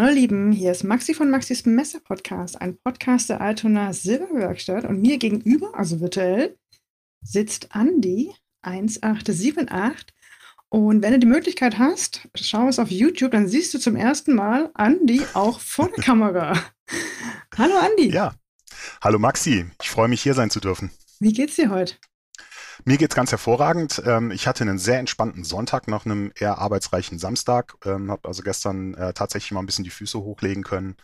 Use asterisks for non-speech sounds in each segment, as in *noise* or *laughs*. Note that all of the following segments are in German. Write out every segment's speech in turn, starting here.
Hallo Lieben, hier ist Maxi von Maxis Messer Podcast, ein Podcast der Altona Silberwerkstatt und mir gegenüber, also virtuell, sitzt Andi 1878 und wenn du die Möglichkeit hast, schau es auf YouTube, dann siehst du zum ersten Mal Andi auch vor der Kamera. *laughs* Hallo Andi. Ja, hallo Maxi, ich freue mich hier sein zu dürfen. Wie geht's dir heute? Mir geht's ganz hervorragend. Ähm, ich hatte einen sehr entspannten Sonntag nach einem eher arbeitsreichen Samstag. Ähm, habe also gestern äh, tatsächlich mal ein bisschen die Füße hochlegen können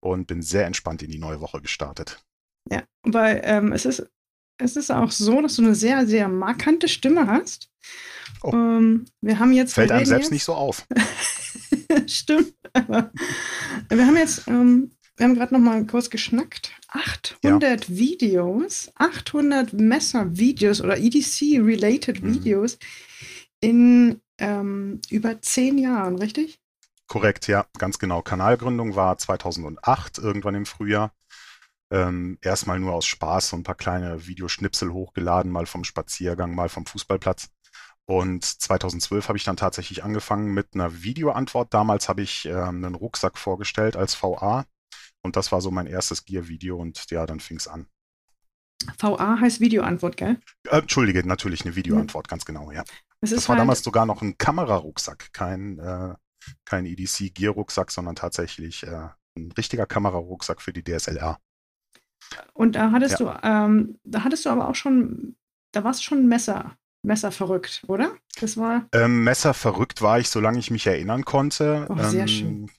und bin sehr entspannt in die neue Woche gestartet. Ja, weil ähm, es ist es ist auch so, dass du eine sehr, sehr markante Stimme hast. Oh. Ähm, wir haben jetzt. Fällt einem selbst jetzt, nicht so auf. *laughs* Stimmt. Aber wir haben jetzt ähm, wir haben gerade noch mal kurz geschnackt. 800 ja. Videos, 800 Messer-Videos oder EDC-related mhm. Videos in ähm, über zehn Jahren, richtig? Korrekt, ja, ganz genau. Kanalgründung war 2008, irgendwann im Frühjahr. Ähm, erstmal nur aus Spaß so ein paar kleine Videoschnipsel hochgeladen, mal vom Spaziergang, mal vom Fußballplatz. Und 2012 habe ich dann tatsächlich angefangen mit einer Videoantwort. Damals habe ich ähm, einen Rucksack vorgestellt als VA und das war so mein erstes Gear-Video und ja, dann fing es an. VA heißt Videoantwort, gell? Äh, Entschuldige, natürlich eine Videoantwort, mhm. ganz genau, ja. Das, das war halt damals sogar noch ein Kamerarucksack, kein, äh, kein EDC-Gear-Rucksack, sondern tatsächlich äh, ein richtiger Kamerarucksack für die DSLR. Und da hattest ja. du, ähm, da hattest du aber auch schon, da warst du schon Messer, Messer verrückt, oder? Das war. Ähm, Messer verrückt war ich, solange ich mich erinnern konnte. Oh, sehr ähm, schön.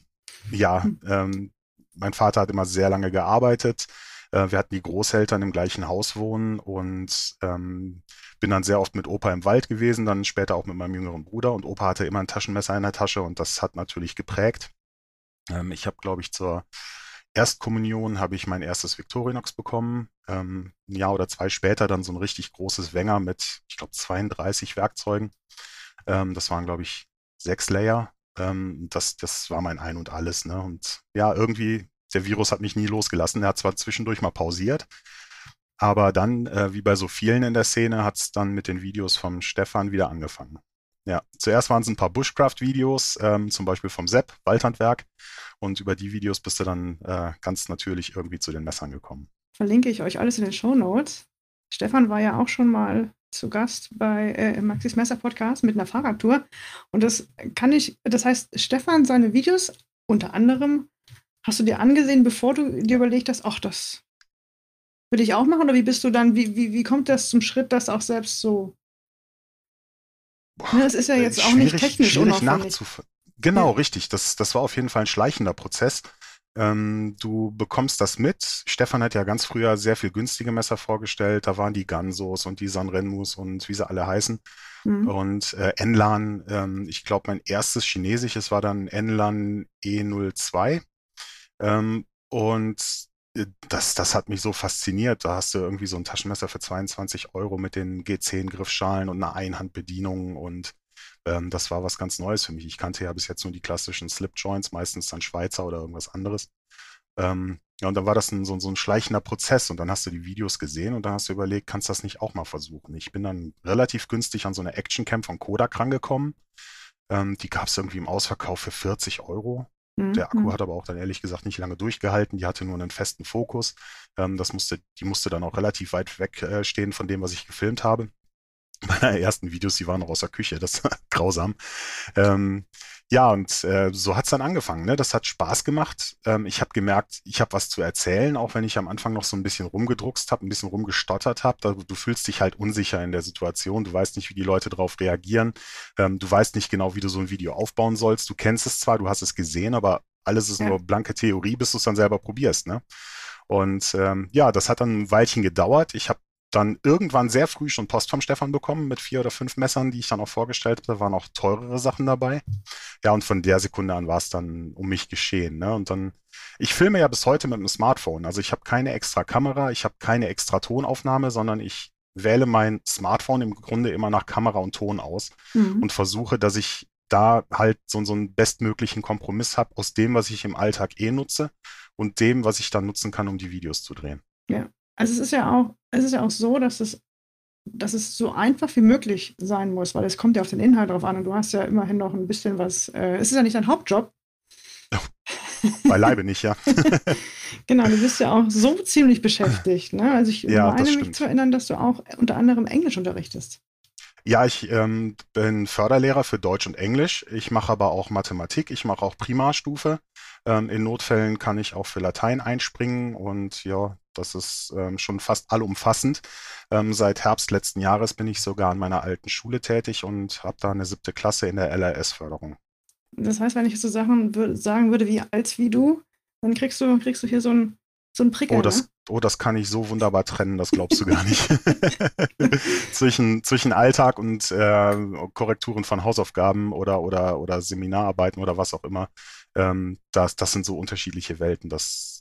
Ja, hm. ähm, mein Vater hat immer sehr lange gearbeitet. Äh, wir hatten die Großeltern im gleichen Haus wohnen und ähm, bin dann sehr oft mit Opa im Wald gewesen, dann später auch mit meinem jüngeren Bruder. Und Opa hatte immer ein Taschenmesser in der Tasche und das hat natürlich geprägt. Ähm, ich habe, glaube ich, zur Erstkommunion habe ich mein erstes Victorinox bekommen. Ähm, ein Jahr oder zwei später dann so ein richtig großes Wenger mit, ich glaube, 32 Werkzeugen. Ähm, das waren, glaube ich, sechs Layer ähm, das, das war mein Ein und Alles. Ne? Und ja, irgendwie, der Virus hat mich nie losgelassen. Er hat zwar zwischendurch mal pausiert, aber dann, äh, wie bei so vielen in der Szene, hat es dann mit den Videos vom Stefan wieder angefangen. Ja, zuerst waren es ein paar Bushcraft-Videos, ähm, zum Beispiel vom Sepp, Waldhandwerk. Und über die Videos bist du dann äh, ganz natürlich irgendwie zu den Messern gekommen. Verlinke ich euch alles in den Show Notes. Stefan war ja auch schon mal zu Gast bei äh, Maxis Messer Podcast mit einer Fahrradtour. Und das kann ich, das heißt, Stefan, seine Videos unter anderem, hast du dir angesehen, bevor du dir überlegt hast, ach, das will ich auch machen? Oder wie bist du dann, wie, wie, wie kommt das zum Schritt, das auch selbst so? Boah, ne, das ist ja äh, jetzt auch nicht technisch schwierig nachzuf Genau, ja. richtig. Das, das war auf jeden Fall ein schleichender Prozess. Ähm, du bekommst das mit. Stefan hat ja ganz früher sehr viel günstige Messer vorgestellt. Da waren die Gansos und die Sanrenmus und wie sie alle heißen. Mhm. Und äh, Enlan, ähm, ich glaube, mein erstes chinesisches war dann Enlan E02. Ähm, und äh, das, das hat mich so fasziniert. Da hast du irgendwie so ein Taschenmesser für 22 Euro mit den G10-Griffschalen und einer Einhandbedienung und ähm, das war was ganz Neues für mich. Ich kannte ja bis jetzt nur die klassischen Slip Joints, meistens dann Schweizer oder irgendwas anderes. Ähm, ja, und dann war das ein, so, so, ein schleichender Prozess und dann hast du die Videos gesehen und dann hast du überlegt, kannst du das nicht auch mal versuchen? Ich bin dann relativ günstig an so eine Action Cam von Kodak rangekommen. Ähm, die gab es irgendwie im Ausverkauf für 40 Euro. Mhm. Der Akku hat aber auch dann ehrlich gesagt nicht lange durchgehalten. Die hatte nur einen festen Fokus. Ähm, das musste, die musste dann auch relativ weit weg äh, stehen von dem, was ich gefilmt habe meiner ersten Videos, die waren noch aus der Küche, das war *laughs* grausam. Ähm, ja, und äh, so hat's dann angefangen. Ne? Das hat Spaß gemacht. Ähm, ich habe gemerkt, ich habe was zu erzählen, auch wenn ich am Anfang noch so ein bisschen rumgedruckst habe, ein bisschen rumgestottert habe. Du fühlst dich halt unsicher in der Situation. Du weißt nicht, wie die Leute darauf reagieren. Ähm, du weißt nicht genau, wie du so ein Video aufbauen sollst. Du kennst es zwar, du hast es gesehen, aber alles ist ja. nur blanke Theorie, bis du es dann selber probierst. Ne? Und ähm, ja, das hat dann ein Weilchen gedauert. Ich habe dann irgendwann sehr früh schon Post vom Stefan bekommen mit vier oder fünf Messern, die ich dann auch vorgestellt habe. Da waren auch teurere Sachen dabei. Ja, und von der Sekunde an war es dann um mich geschehen. Ne? Und dann, ich filme ja bis heute mit einem Smartphone. Also ich habe keine extra Kamera, ich habe keine extra Tonaufnahme, sondern ich wähle mein Smartphone im Grunde immer nach Kamera und Ton aus mhm. und versuche, dass ich da halt so, so einen bestmöglichen Kompromiss habe aus dem, was ich im Alltag eh nutze und dem, was ich dann nutzen kann, um die Videos zu drehen. Ja, also es ist ja auch, es ist ja auch so, dass es, dass es so einfach wie möglich sein muss, weil es kommt ja auf den Inhalt drauf an und du hast ja immerhin noch ein bisschen was, äh, es ist ja nicht dein Hauptjob. Beileibe nicht, ja. *laughs* genau, du bist ja auch so ziemlich beschäftigt. Ne? Also ich ja, meine mich zu erinnern, dass du auch unter anderem Englisch unterrichtest. Ja, ich ähm, bin Förderlehrer für Deutsch und Englisch. Ich mache aber auch Mathematik. Ich mache auch Primarstufe. Ähm, in Notfällen kann ich auch für Latein einspringen und ja, das ist ähm, schon fast allumfassend. Ähm, seit Herbst letzten Jahres bin ich sogar an meiner alten Schule tätig und habe da eine siebte Klasse in der LRS-Förderung. Das heißt, wenn ich so Sachen sagen würde wie als wie du, dann kriegst du, kriegst du hier so ein, so ein Prickeln. Oh, das, ne? oh, das kann ich so wunderbar trennen, das glaubst du gar nicht. *laughs* *laughs* zwischen, zwischen Alltag und äh, Korrekturen von Hausaufgaben oder, oder, oder Seminararbeiten oder was auch immer, ähm, das, das sind so unterschiedliche Welten. Das,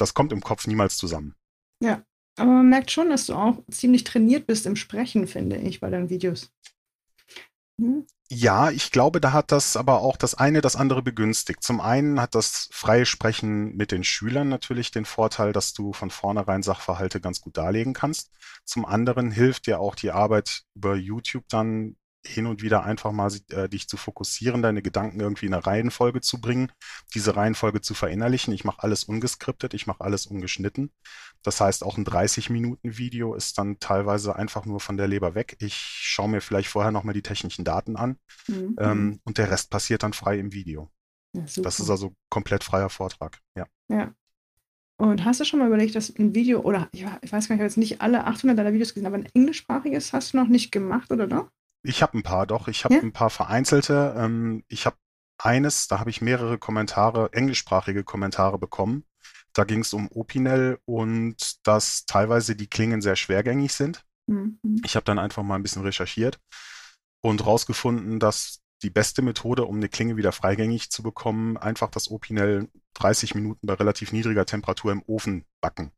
das kommt im Kopf niemals zusammen. Ja, aber man merkt schon, dass du auch ziemlich trainiert bist im Sprechen, finde ich, bei deinen Videos. Hm? Ja, ich glaube, da hat das aber auch das eine das andere begünstigt. Zum einen hat das freie Sprechen mit den Schülern natürlich den Vorteil, dass du von vornherein Sachverhalte ganz gut darlegen kannst. Zum anderen hilft dir auch die Arbeit über YouTube dann hin und wieder einfach mal äh, dich zu fokussieren, deine Gedanken irgendwie in eine Reihenfolge zu bringen, diese Reihenfolge zu verinnerlichen. Ich mache alles ungeskriptet, ich mache alles ungeschnitten. Das heißt, auch ein 30-Minuten-Video ist dann teilweise einfach nur von der Leber weg. Ich schaue mir vielleicht vorher nochmal die technischen Daten an mhm. ähm, und der Rest passiert dann frei im Video. Ja, das ist also komplett freier Vortrag, ja. Ja. Und hast du schon mal überlegt, dass ein Video, oder ich weiß gar nicht, ich habe jetzt nicht alle 800 deiner Videos gesehen, aber ein englischsprachiges hast du noch nicht gemacht, oder doch? Ich habe ein paar, doch. Ich habe ja? ein paar vereinzelte. Ähm, ich habe eines, da habe ich mehrere Kommentare, englischsprachige Kommentare bekommen. Da ging es um Opinel und dass teilweise die Klingen sehr schwergängig sind. Mhm. Ich habe dann einfach mal ein bisschen recherchiert und rausgefunden, dass die beste Methode, um eine Klinge wieder freigängig zu bekommen, einfach das Opinel 30 Minuten bei relativ niedriger Temperatur im Ofen backen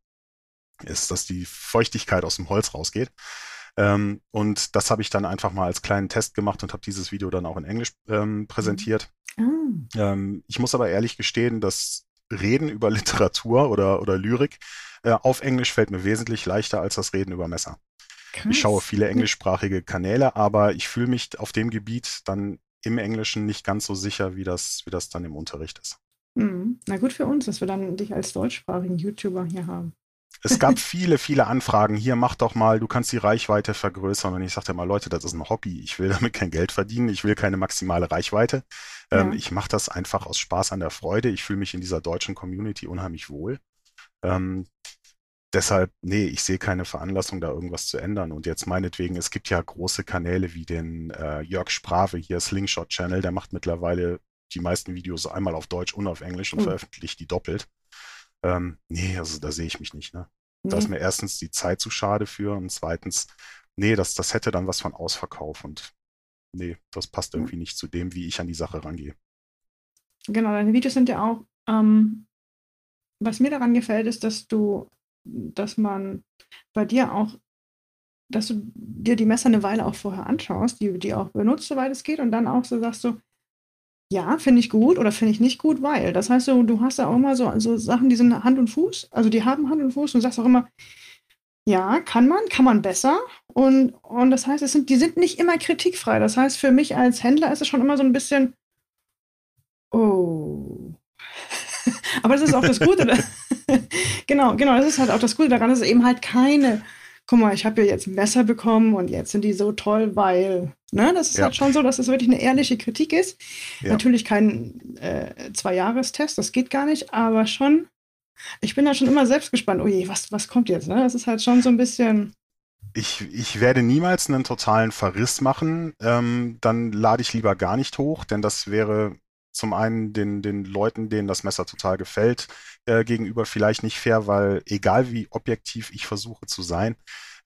ist, dass die Feuchtigkeit aus dem Holz rausgeht. Ähm, und das habe ich dann einfach mal als kleinen Test gemacht und habe dieses Video dann auch in Englisch ähm, präsentiert. Mhm. Ähm, ich muss aber ehrlich gestehen, dass Reden über *laughs* Literatur oder, oder Lyrik äh, auf Englisch fällt mir wesentlich leichter als das Reden über Messer. Krass. Ich schaue viele englischsprachige Kanäle, aber ich fühle mich auf dem Gebiet dann im Englischen nicht ganz so sicher, wie das, wie das dann im Unterricht ist. Mhm. Na gut für uns, dass wir dann dich als deutschsprachigen YouTuber hier haben. Es gab *laughs* viele, viele Anfragen. Hier, mach doch mal, du kannst die Reichweite vergrößern. Und ich sagte mal, Leute, das ist ein Hobby. Ich will damit kein Geld verdienen. Ich will keine maximale Reichweite. Ja. Ähm, ich mache das einfach aus Spaß an der Freude. Ich fühle mich in dieser deutschen Community unheimlich wohl. Ähm, deshalb, nee, ich sehe keine Veranlassung, da irgendwas zu ändern. Und jetzt meinetwegen, es gibt ja große Kanäle wie den äh, Jörg Sprave hier, Slingshot Channel, der macht mittlerweile die meisten Videos einmal auf Deutsch und auf Englisch und mhm. veröffentlicht die doppelt. Ähm, nee, also da sehe ich mich nicht. Ne? Nee. Da ist mir erstens die Zeit zu schade für und zweitens, nee, das, das hätte dann was von Ausverkauf und nee, das passt irgendwie nicht zu dem, wie ich an die Sache rangehe. Genau, deine Videos sind ja auch, ähm, was mir daran gefällt, ist, dass du, dass man bei dir auch, dass du dir die Messer eine Weile auch vorher anschaust, die, die auch benutzt, soweit es geht, und dann auch so sagst du, ja, finde ich gut oder finde ich nicht gut, weil. Das heißt, du, du hast da auch immer so also Sachen, die sind Hand und Fuß, also die haben Hand und Fuß und du sagst auch immer, ja, kann man, kann man besser. Und, und das heißt, es sind, die sind nicht immer kritikfrei. Das heißt, für mich als Händler ist es schon immer so ein bisschen, oh. *laughs* Aber das ist auch das Gute. *laughs* genau, genau, das ist halt auch das Gute daran, dass es eben halt keine guck mal, ich habe ja jetzt ein Messer bekommen und jetzt sind die so toll, weil, ne, das ist ja. halt schon so, dass es das wirklich eine ehrliche Kritik ist. Ja. Natürlich kein äh, Zwei-Jahres-Test, das geht gar nicht, aber schon, ich bin da schon immer selbst gespannt, oh je, was, was kommt jetzt, ne? Das ist halt schon so ein bisschen. Ich, ich werde niemals einen totalen Verriss machen, ähm, dann lade ich lieber gar nicht hoch, denn das wäre zum einen den, den Leuten, denen das Messer total gefällt, äh, gegenüber vielleicht nicht fair, weil egal wie objektiv ich versuche zu sein,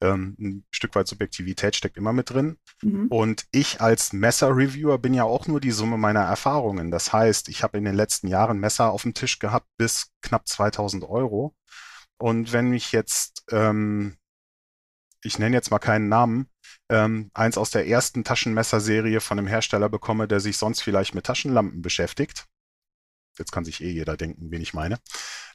ähm, ein Stück weit Subjektivität steckt immer mit drin. Mhm. Und ich als Messer-Reviewer bin ja auch nur die Summe meiner Erfahrungen. Das heißt, ich habe in den letzten Jahren Messer auf dem Tisch gehabt bis knapp 2000 Euro. Und wenn mich jetzt, ähm, ich nenne jetzt mal keinen Namen, ähm, eins aus der ersten Taschenmesserserie von einem Hersteller bekomme, der sich sonst vielleicht mit Taschenlampen beschäftigt. Jetzt kann sich eh jeder denken, wen ich meine.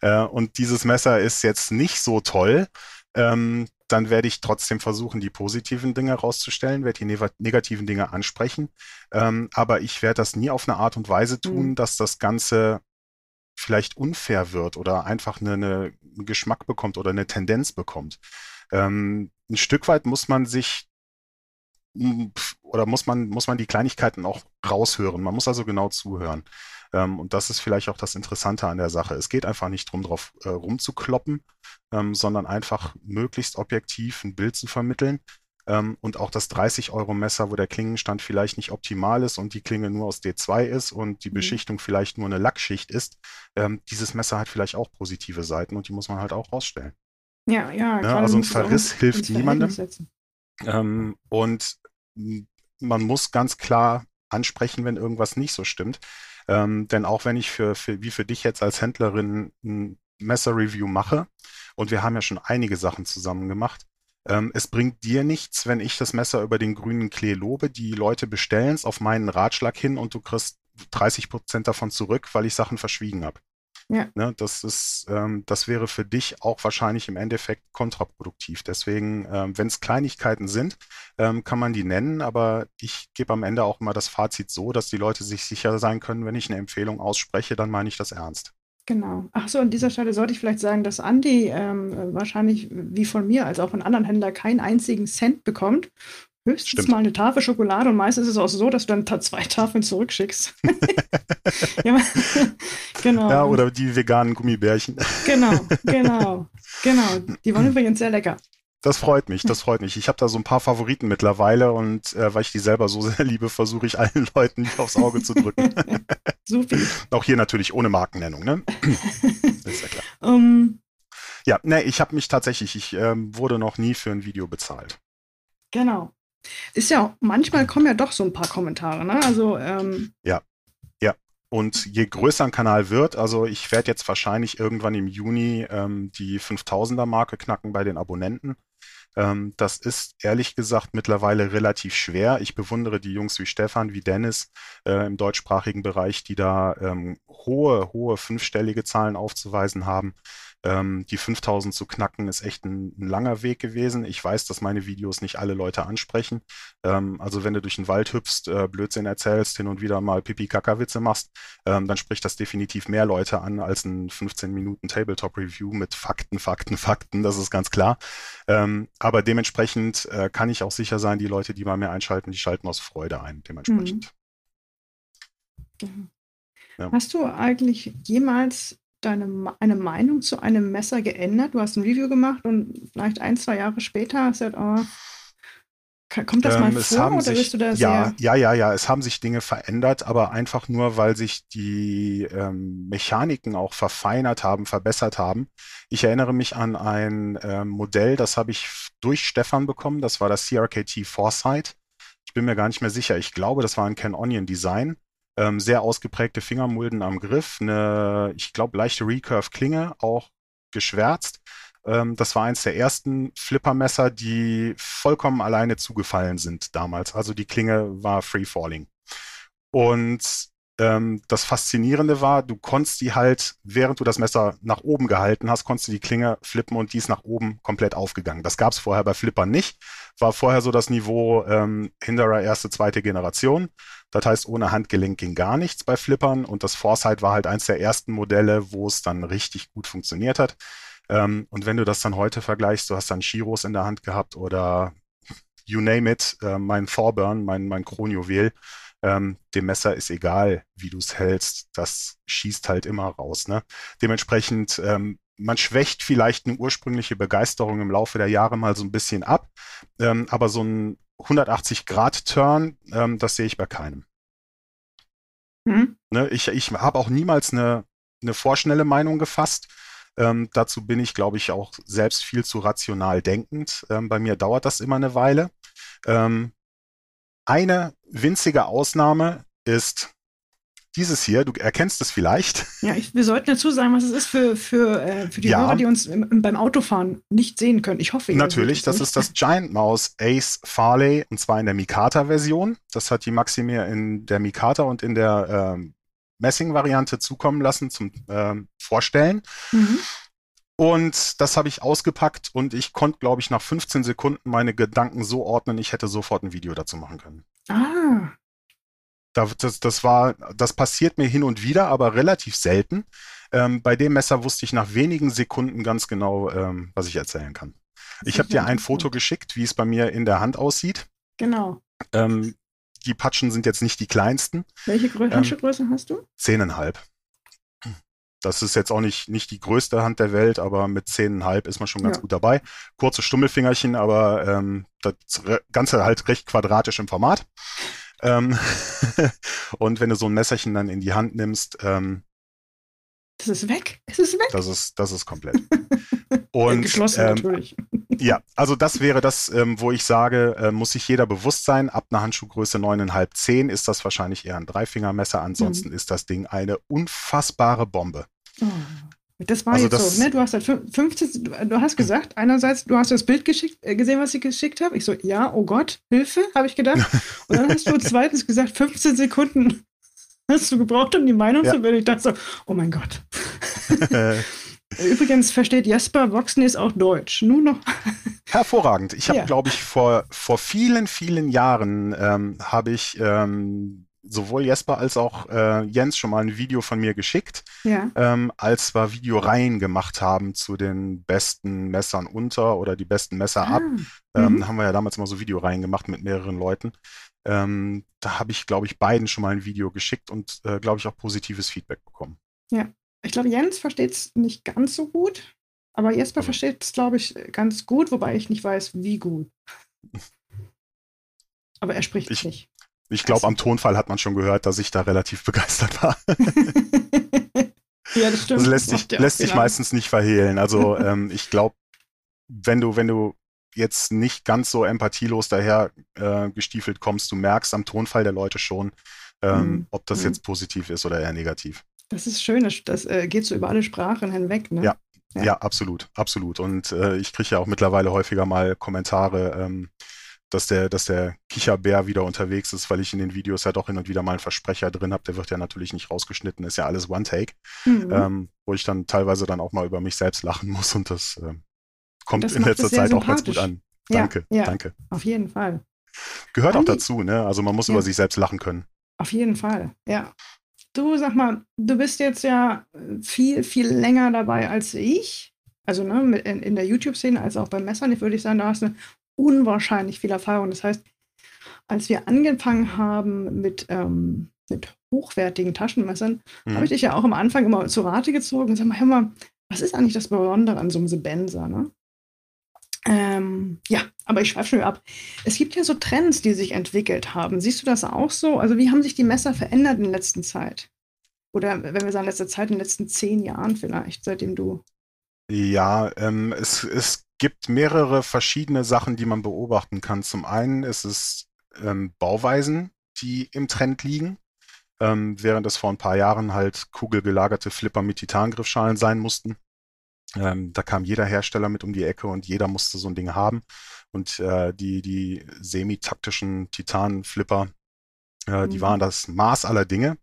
Äh, und dieses Messer ist jetzt nicht so toll. Ähm, dann werde ich trotzdem versuchen, die positiven Dinge herauszustellen, werde die negativen Dinge ansprechen. Ähm, aber ich werde das nie auf eine Art und Weise tun, mhm. dass das Ganze vielleicht unfair wird oder einfach eine, eine Geschmack bekommt oder eine Tendenz bekommt. Ähm, ein Stück weit muss man sich oder muss man, muss man die Kleinigkeiten auch raushören. Man muss also genau zuhören. Ähm, und das ist vielleicht auch das Interessante an der Sache. Es geht einfach nicht darum, drauf äh, rumzukloppen, ähm, sondern einfach möglichst objektiv ein Bild zu vermitteln. Ähm, und auch das 30-Euro-Messer, wo der Klingenstand vielleicht nicht optimal ist und die Klinge nur aus D2 ist und die mhm. Beschichtung vielleicht nur eine Lackschicht ist, ähm, dieses Messer hat vielleicht auch positive Seiten und die muss man halt auch rausstellen. Ja, ja. ja ne, also ein Verriss hilft niemandem. Ähm, und man muss ganz klar ansprechen, wenn irgendwas nicht so stimmt. Ähm, denn auch wenn ich für, für, wie für dich jetzt als Händlerin ein Messer-Review mache, und wir haben ja schon einige Sachen zusammen gemacht, ähm, es bringt dir nichts, wenn ich das Messer über den grünen Klee lobe. Die Leute bestellen es auf meinen Ratschlag hin und du kriegst 30 Prozent davon zurück, weil ich Sachen verschwiegen habe. Ja. Ne, das ist, ähm, das wäre für dich auch wahrscheinlich im Endeffekt kontraproduktiv. Deswegen, ähm, wenn es Kleinigkeiten sind, ähm, kann man die nennen, aber ich gebe am Ende auch immer das Fazit so, dass die Leute sich sicher sein können, wenn ich eine Empfehlung ausspreche, dann meine ich das ernst. Genau. Ach so, an dieser Stelle sollte ich vielleicht sagen, dass Andi ähm, wahrscheinlich wie von mir als auch von anderen Händlern keinen einzigen Cent bekommt Höchstens Stimmt. mal eine Tafel Schokolade und meistens ist es auch so, dass du dann zwei Tafeln zurückschickst. *laughs* ja, *laughs* genau. Ja, oder die veganen Gummibärchen. genau, *laughs* genau, genau. Die waren übrigens sehr lecker. Das freut mich, das freut mich. Ich habe da so ein paar Favoriten mittlerweile und äh, weil ich die selber so sehr liebe, versuche ich allen Leuten die aufs Auge zu drücken. Super. Auch hier natürlich ohne Markennennung, ne? ist ja klar. Um, ja, ne, ich habe mich tatsächlich, ich ähm, wurde noch nie für ein Video bezahlt. Genau. Ist ja, manchmal kommen ja doch so ein paar Kommentare, ne? Also, ähm, ja. Ja. Und je größer ein Kanal wird, also ich werde jetzt wahrscheinlich irgendwann im Juni ähm, die 5000er Marke knacken bei den Abonnenten. Ähm, das ist ehrlich gesagt mittlerweile relativ schwer. Ich bewundere die Jungs wie Stefan, wie Dennis äh, im deutschsprachigen Bereich, die da ähm, hohe, hohe fünfstellige Zahlen aufzuweisen haben. Ähm, die 5000 zu knacken ist echt ein, ein, langer Weg gewesen. Ich weiß, dass meine Videos nicht alle Leute ansprechen. Ähm, also wenn du durch den Wald hüpfst, äh, Blödsinn erzählst, hin und wieder mal Pipi-Kaka-Witze machst, ähm, dann spricht das definitiv mehr Leute an als ein 15 Minuten Tabletop-Review mit Fakten, Fakten, Fakten. Das ist ganz klar. Ähm, aber dementsprechend äh, kann ich auch sicher sein, die Leute, die bei mir einschalten, die schalten aus Freude ein. Dementsprechend. Mhm. Ja. Hast du eigentlich jemals deine eine Meinung zu einem Messer geändert? Du hast ein Review gemacht und vielleicht ein, zwei Jahre später hast du gesagt, oh, Kommt das mal ähm, vor oder sich, bist du da ja, sehr... Ja, ja, ja, es haben sich Dinge verändert, aber einfach nur, weil sich die ähm, Mechaniken auch verfeinert haben, verbessert haben. Ich erinnere mich an ein ähm, Modell, das habe ich durch Stefan bekommen, das war das CRKT Foresight. Ich bin mir gar nicht mehr sicher. Ich glaube, das war ein Ken Onion Design. Ähm, sehr ausgeprägte Fingermulden am Griff, eine, ich glaube, leichte Recurve-Klinge, auch geschwärzt. Ähm, das war eins der ersten Flippermesser, die vollkommen alleine zugefallen sind damals. Also die Klinge war free falling. Und ähm, das Faszinierende war, du konntest die halt, während du das Messer nach oben gehalten hast, konntest du die Klinge flippen und die ist nach oben komplett aufgegangen. Das gab es vorher bei Flippern nicht. War vorher so das Niveau ähm, Hinderer erste, zweite Generation. Das heißt, ohne Handgelenk ging gar nichts bei Flippern und das Foresight war halt eins der ersten Modelle, wo es dann richtig gut funktioniert hat. Ähm, und wenn du das dann heute vergleichst, du hast dann Chiros in der Hand gehabt oder you name it, äh, mein Thorburn, mein, mein Kronjuwel, ähm, dem Messer ist egal, wie du es hältst, das schießt halt immer raus. Ne? Dementsprechend, ähm, man schwächt vielleicht eine ursprüngliche Begeisterung im Laufe der Jahre mal so ein bisschen ab, ähm, aber so ein 180-Grad-Turn, ähm, das sehe ich bei keinem. Mhm. Ne, ich ich habe auch niemals eine, eine vorschnelle Meinung gefasst. Ähm, dazu bin ich, glaube ich, auch selbst viel zu rational denkend. Ähm, bei mir dauert das immer eine Weile. Ähm, eine winzige Ausnahme ist dieses hier, du erkennst es vielleicht. Ja, ich, wir sollten dazu sagen, was es ist für, für, äh, für die ja. Hörer, die uns im, beim Autofahren nicht sehen können. Ich hoffe, Natürlich, das, das ist das Giant Mouse Ace Farley und zwar in der Mikata-Version. Das hat die Maximir in der Mikata und in der ähm, Messing-Variante zukommen lassen zum ähm, Vorstellen. Mhm. Und das habe ich ausgepackt und ich konnte, glaube ich, nach 15 Sekunden meine Gedanken so ordnen, ich hätte sofort ein Video dazu machen können. Ah, das, das war, das passiert mir hin und wieder, aber relativ selten. Ähm, bei dem Messer wusste ich nach wenigen Sekunden ganz genau, ähm, was ich erzählen kann. Ich habe dir ein *laughs* Foto geschickt, wie es bei mir in der Hand aussieht. Genau. Ähm, die Patschen sind jetzt nicht die kleinsten. Welche Grö ähm, Handschgröße hast du? Zehneinhalb. Das ist jetzt auch nicht, nicht die größte Hand der Welt, aber mit zehneinhalb ist man schon ganz ja. gut dabei. Kurze Stummelfingerchen, aber ähm, das Ganze halt recht quadratisch im Format. Ähm, *laughs* und wenn du so ein Messerchen dann in die Hand nimmst, ähm, das ist weg. Es ist weg. Das ist, das ist komplett. *laughs* Und geschlossen ähm, natürlich. Ja, also das wäre das, ähm, wo ich sage, äh, muss sich jeder bewusst sein. Ab einer Handschuhgröße 9,5, 10 ist das wahrscheinlich eher ein Dreifingermesser. Ansonsten mhm. ist das Ding eine unfassbare Bombe. Oh. Das war also jetzt das, so, ne? Du hast halt 15, du hast gesagt, einerseits, du hast das Bild geschickt, äh, gesehen, was ich geschickt habe. Ich so, ja, oh Gott, Hilfe, habe ich gedacht. *laughs* Und dann hast du zweitens gesagt, 15 Sekunden hast du gebraucht, um die Meinung ja. zu bilden. Ich dachte so, oh mein Gott. *laughs* Übrigens versteht Jasper Voxnis auch Deutsch. Nur noch. Hervorragend. Ich habe, ja. glaube ich, vor, vor vielen, vielen Jahren ähm, habe ich ähm, sowohl Jesper als auch äh, Jens schon mal ein Video von mir geschickt, ja. ähm, als wir Videoreihen gemacht haben zu den besten Messern unter oder die besten Messer ah. ab. Ähm, mhm. Haben wir ja damals mal so Videoreihen gemacht mit mehreren Leuten. Ähm, da habe ich, glaube ich, beiden schon mal ein Video geschickt und, äh, glaube ich, auch positives Feedback bekommen. Ja, ich glaube, Jens versteht es nicht ganz so gut, aber Jesper versteht es, glaube ich, ganz gut, wobei ich nicht weiß, wie gut. *laughs* Aber er spricht ich, nicht. Ich glaube, am Tonfall hat man schon gehört, dass ich da relativ *laughs* begeistert war. *laughs* ja, das stimmt. Das lässt sich, das lässt sich meistens nicht verhehlen. Also ähm, ich glaube, wenn du, wenn du jetzt nicht ganz so empathielos daher äh, gestiefelt kommst, du merkst am Tonfall der Leute schon, ähm, mhm. ob das mhm. jetzt positiv ist oder eher negativ. Das ist schön, das, das äh, geht so über alle Sprachen hinweg. Ne? Ja, ja. ja, absolut, absolut. Und äh, ich kriege ja auch mittlerweile häufiger mal Kommentare, ähm, dass der, dass der Kicherbär wieder unterwegs ist, weil ich in den Videos ja doch hin und wieder mal einen Versprecher drin habe. Der wird ja natürlich nicht rausgeschnitten, ist ja alles One-Take, mhm. ähm, wo ich dann teilweise dann auch mal über mich selbst lachen muss und das äh, kommt das in letzter Zeit auch ganz gut an. Danke, ja, ja, danke. Auf jeden Fall. Gehört Andi, auch dazu, ne? Also man muss ja. über sich selbst lachen können. Auf jeden Fall, ja. Du sag mal, du bist jetzt ja viel, viel länger dabei als ich. Also ne, in, der YouTube-Szene als auch beim Messern. Ich würde sagen, da hast du eine unwahrscheinlich viel Erfahrung. Das heißt, als wir angefangen haben mit, ähm, mit hochwertigen Taschenmessern, mhm. habe ich dich ja auch am Anfang immer zu Rate gezogen und sag mal, hör mal, was ist eigentlich das Besondere an so einem Sebenza, ne? Ähm, ja, aber ich schweife schon ab. Es gibt ja so Trends, die sich entwickelt haben. Siehst du das auch so? Also wie haben sich die Messer verändert in der letzten Zeit? Oder wenn wir sagen letzte Zeit, in den letzten zehn Jahren vielleicht, seitdem du. Ja, ähm, es, es gibt mehrere verschiedene Sachen, die man beobachten kann. Zum einen ist es ähm, Bauweisen, die im Trend liegen. Ähm, während es vor ein paar Jahren halt kugelgelagerte Flipper mit Titangriffschalen sein mussten. Ähm, da kam jeder Hersteller mit um die Ecke und jeder musste so ein Ding haben. Und äh, die, die semi-taktischen Titan-Flipper, äh, mhm. die waren das Maß aller Dinge.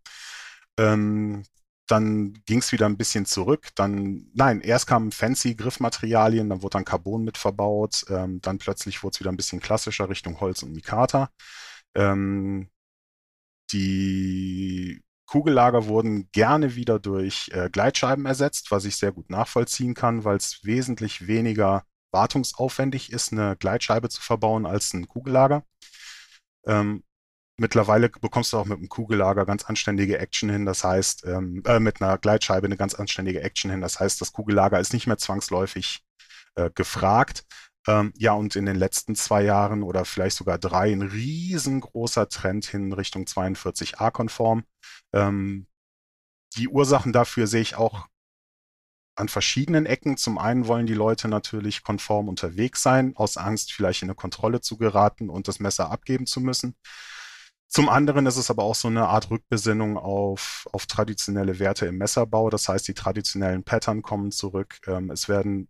Ähm, dann ging es wieder ein bisschen zurück. Dann, nein, erst kamen fancy Griffmaterialien, dann wurde dann Carbon mit verbaut, ähm, dann plötzlich wurde es wieder ein bisschen klassischer Richtung Holz und Mikata. Ähm, die Kugellager wurden gerne wieder durch äh, Gleitscheiben ersetzt, was ich sehr gut nachvollziehen kann, weil es wesentlich weniger wartungsaufwendig ist, eine Gleitscheibe zu verbauen als ein Kugellager. Ähm, Mittlerweile bekommst du auch mit einem Kugellager ganz anständige Action hin. Das heißt, ähm, äh, mit einer Gleitscheibe eine ganz anständige Action hin. Das heißt, das Kugellager ist nicht mehr zwangsläufig äh, gefragt. Ähm, ja, und in den letzten zwei Jahren oder vielleicht sogar drei ein riesengroßer Trend hin Richtung 42a-konform. Ähm, die Ursachen dafür sehe ich auch an verschiedenen Ecken. Zum einen wollen die Leute natürlich konform unterwegs sein, aus Angst vielleicht in eine Kontrolle zu geraten und das Messer abgeben zu müssen. Zum anderen ist es aber auch so eine Art Rückbesinnung auf, auf traditionelle Werte im Messerbau. Das heißt, die traditionellen Pattern kommen zurück. Ähm, es werden,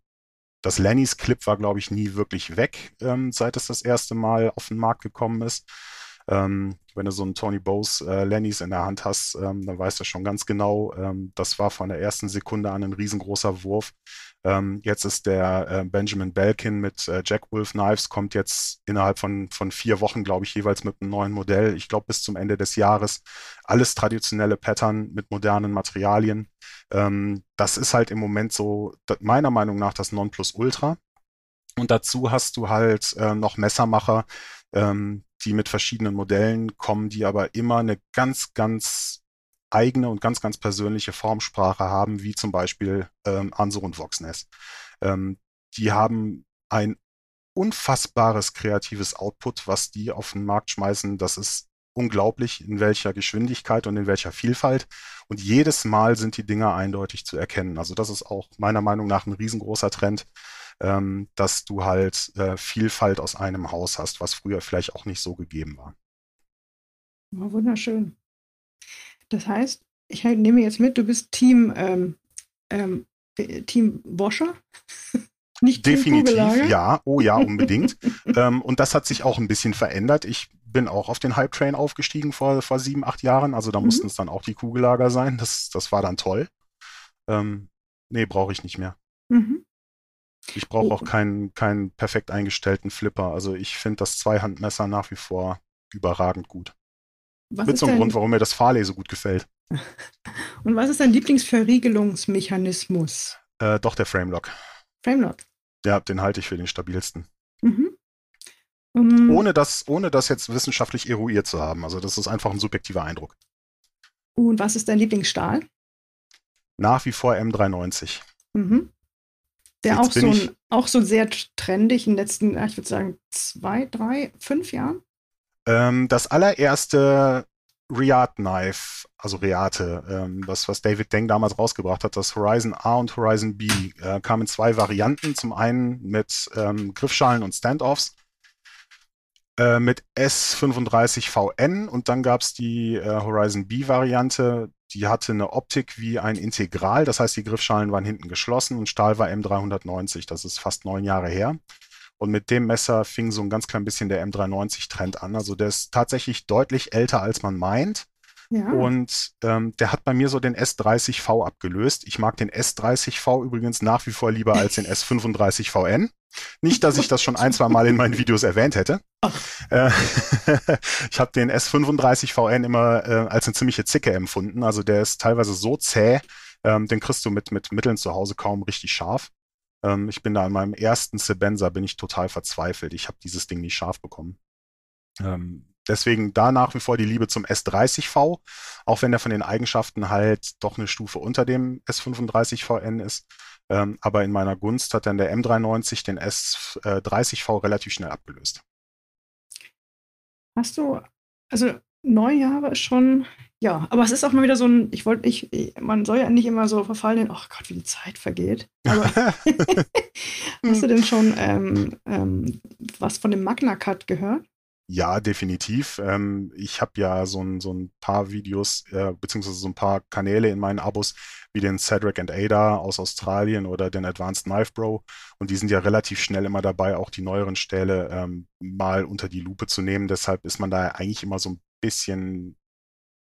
das Lennys Clip war, glaube ich, nie wirklich weg, ähm, seit es das erste Mal auf den Markt gekommen ist. Ähm, wenn du so einen Tony Bose äh, Lennys in der Hand hast, ähm, dann weißt du schon ganz genau, ähm, das war von der ersten Sekunde an ein riesengroßer Wurf. Ähm, jetzt ist der äh, Benjamin Belkin mit äh, Jack Wolf Knives, kommt jetzt innerhalb von, von vier Wochen, glaube ich, jeweils mit einem neuen Modell. Ich glaube, bis zum Ende des Jahres. Alles traditionelle Pattern mit modernen Materialien. Ähm, das ist halt im Moment so, meiner Meinung nach, das Nonplusultra. Und dazu hast du halt äh, noch Messermacher, ähm, die mit verschiedenen Modellen kommen, die aber immer eine ganz, ganz eigene und ganz, ganz persönliche Formsprache haben, wie zum Beispiel ähm, Anso und Voxness. Ähm, die haben ein unfassbares kreatives Output, was die auf den Markt schmeißen. Das ist unglaublich, in welcher Geschwindigkeit und in welcher Vielfalt. Und jedes Mal sind die Dinger eindeutig zu erkennen. Also das ist auch meiner Meinung nach ein riesengroßer Trend, ähm, dass du halt äh, Vielfalt aus einem Haus hast, was früher vielleicht auch nicht so gegeben war. Wunderschön. Das heißt, ich halt nehme jetzt mit, du bist Team, ähm, ähm, Team Boscher. *laughs* Nicht Definitiv, ja. Oh ja, unbedingt. *laughs* ähm, und das hat sich auch ein bisschen verändert. Ich bin auch auf den Hype Train aufgestiegen vor, vor sieben, acht Jahren. Also da mhm. mussten es dann auch die Kugellager sein. Das, das war dann toll. Ähm, nee, brauche ich nicht mehr. Mhm. Ich brauche oh. auch keinen, keinen perfekt eingestellten Flipper. Also ich finde das Zweihandmesser nach wie vor überragend gut. Was Mit so einem Grund, warum mir das Farley so gut gefällt. *laughs* Und was ist dein Lieblingsverriegelungsmechanismus? Äh, doch der Framelock. Framelock. Ja, den halte ich für den stabilsten. Mhm. Um, ohne, das, ohne das jetzt wissenschaftlich eruiert zu haben. Also das ist einfach ein subjektiver Eindruck. Und was ist dein Lieblingsstahl? Nach wie vor M390. Mhm. Der auch so, auch so sehr trendig in den letzten, ich würde sagen, zwei, drei, fünf Jahren? Ähm, das allererste Riat Knife, also Reate, ähm, was, was David Deng damals rausgebracht hat, das Horizon A und Horizon B, äh, kam in zwei Varianten. Zum einen mit ähm, Griffschalen und Standoffs äh, mit S35VN und dann gab es die äh, Horizon B-Variante, die hatte eine Optik wie ein Integral, das heißt, die Griffschalen waren hinten geschlossen und Stahl war M390, das ist fast neun Jahre her. Und mit dem Messer fing so ein ganz klein bisschen der M390-Trend an. Also der ist tatsächlich deutlich älter, als man meint. Ja. Und ähm, der hat bei mir so den S30V abgelöst. Ich mag den S30V übrigens nach wie vor lieber als den *laughs* S35VN. Nicht, dass ich das schon ein, zwei Mal in meinen Videos erwähnt hätte. Äh, *laughs* ich habe den S35VN immer äh, als eine ziemliche Zicke empfunden. Also der ist teilweise so zäh, ähm, den kriegst du mit, mit Mitteln zu Hause kaum richtig scharf. Ähm, ich bin da an meinem ersten Sebenza bin ich total verzweifelt. Ich habe dieses Ding nicht scharf bekommen. Ähm, deswegen da nach wie vor die Liebe zum S30V, auch wenn der von den Eigenschaften halt doch eine Stufe unter dem S35VN ist. Ähm, aber in meiner Gunst hat dann der M390 den S30V relativ schnell abgelöst. Hast du, also neun Jahre ist schon, ja, aber es ist auch mal wieder so ein, ich wollte nicht, man soll ja nicht immer so verfallen, in, oh Gott, wie die Zeit vergeht. *laughs* *laughs* Hast du denn schon ähm, ähm, was von dem Magna Cut gehört? Ja, definitiv. Ähm, ich habe ja so ein, so ein paar Videos, äh, beziehungsweise so ein paar Kanäle in meinen Abos, wie den Cedric and Ada aus Australien oder den Advanced Knife Bro. Und die sind ja relativ schnell immer dabei, auch die neueren Stähle ähm, mal unter die Lupe zu nehmen. Deshalb ist man da eigentlich immer so ein bisschen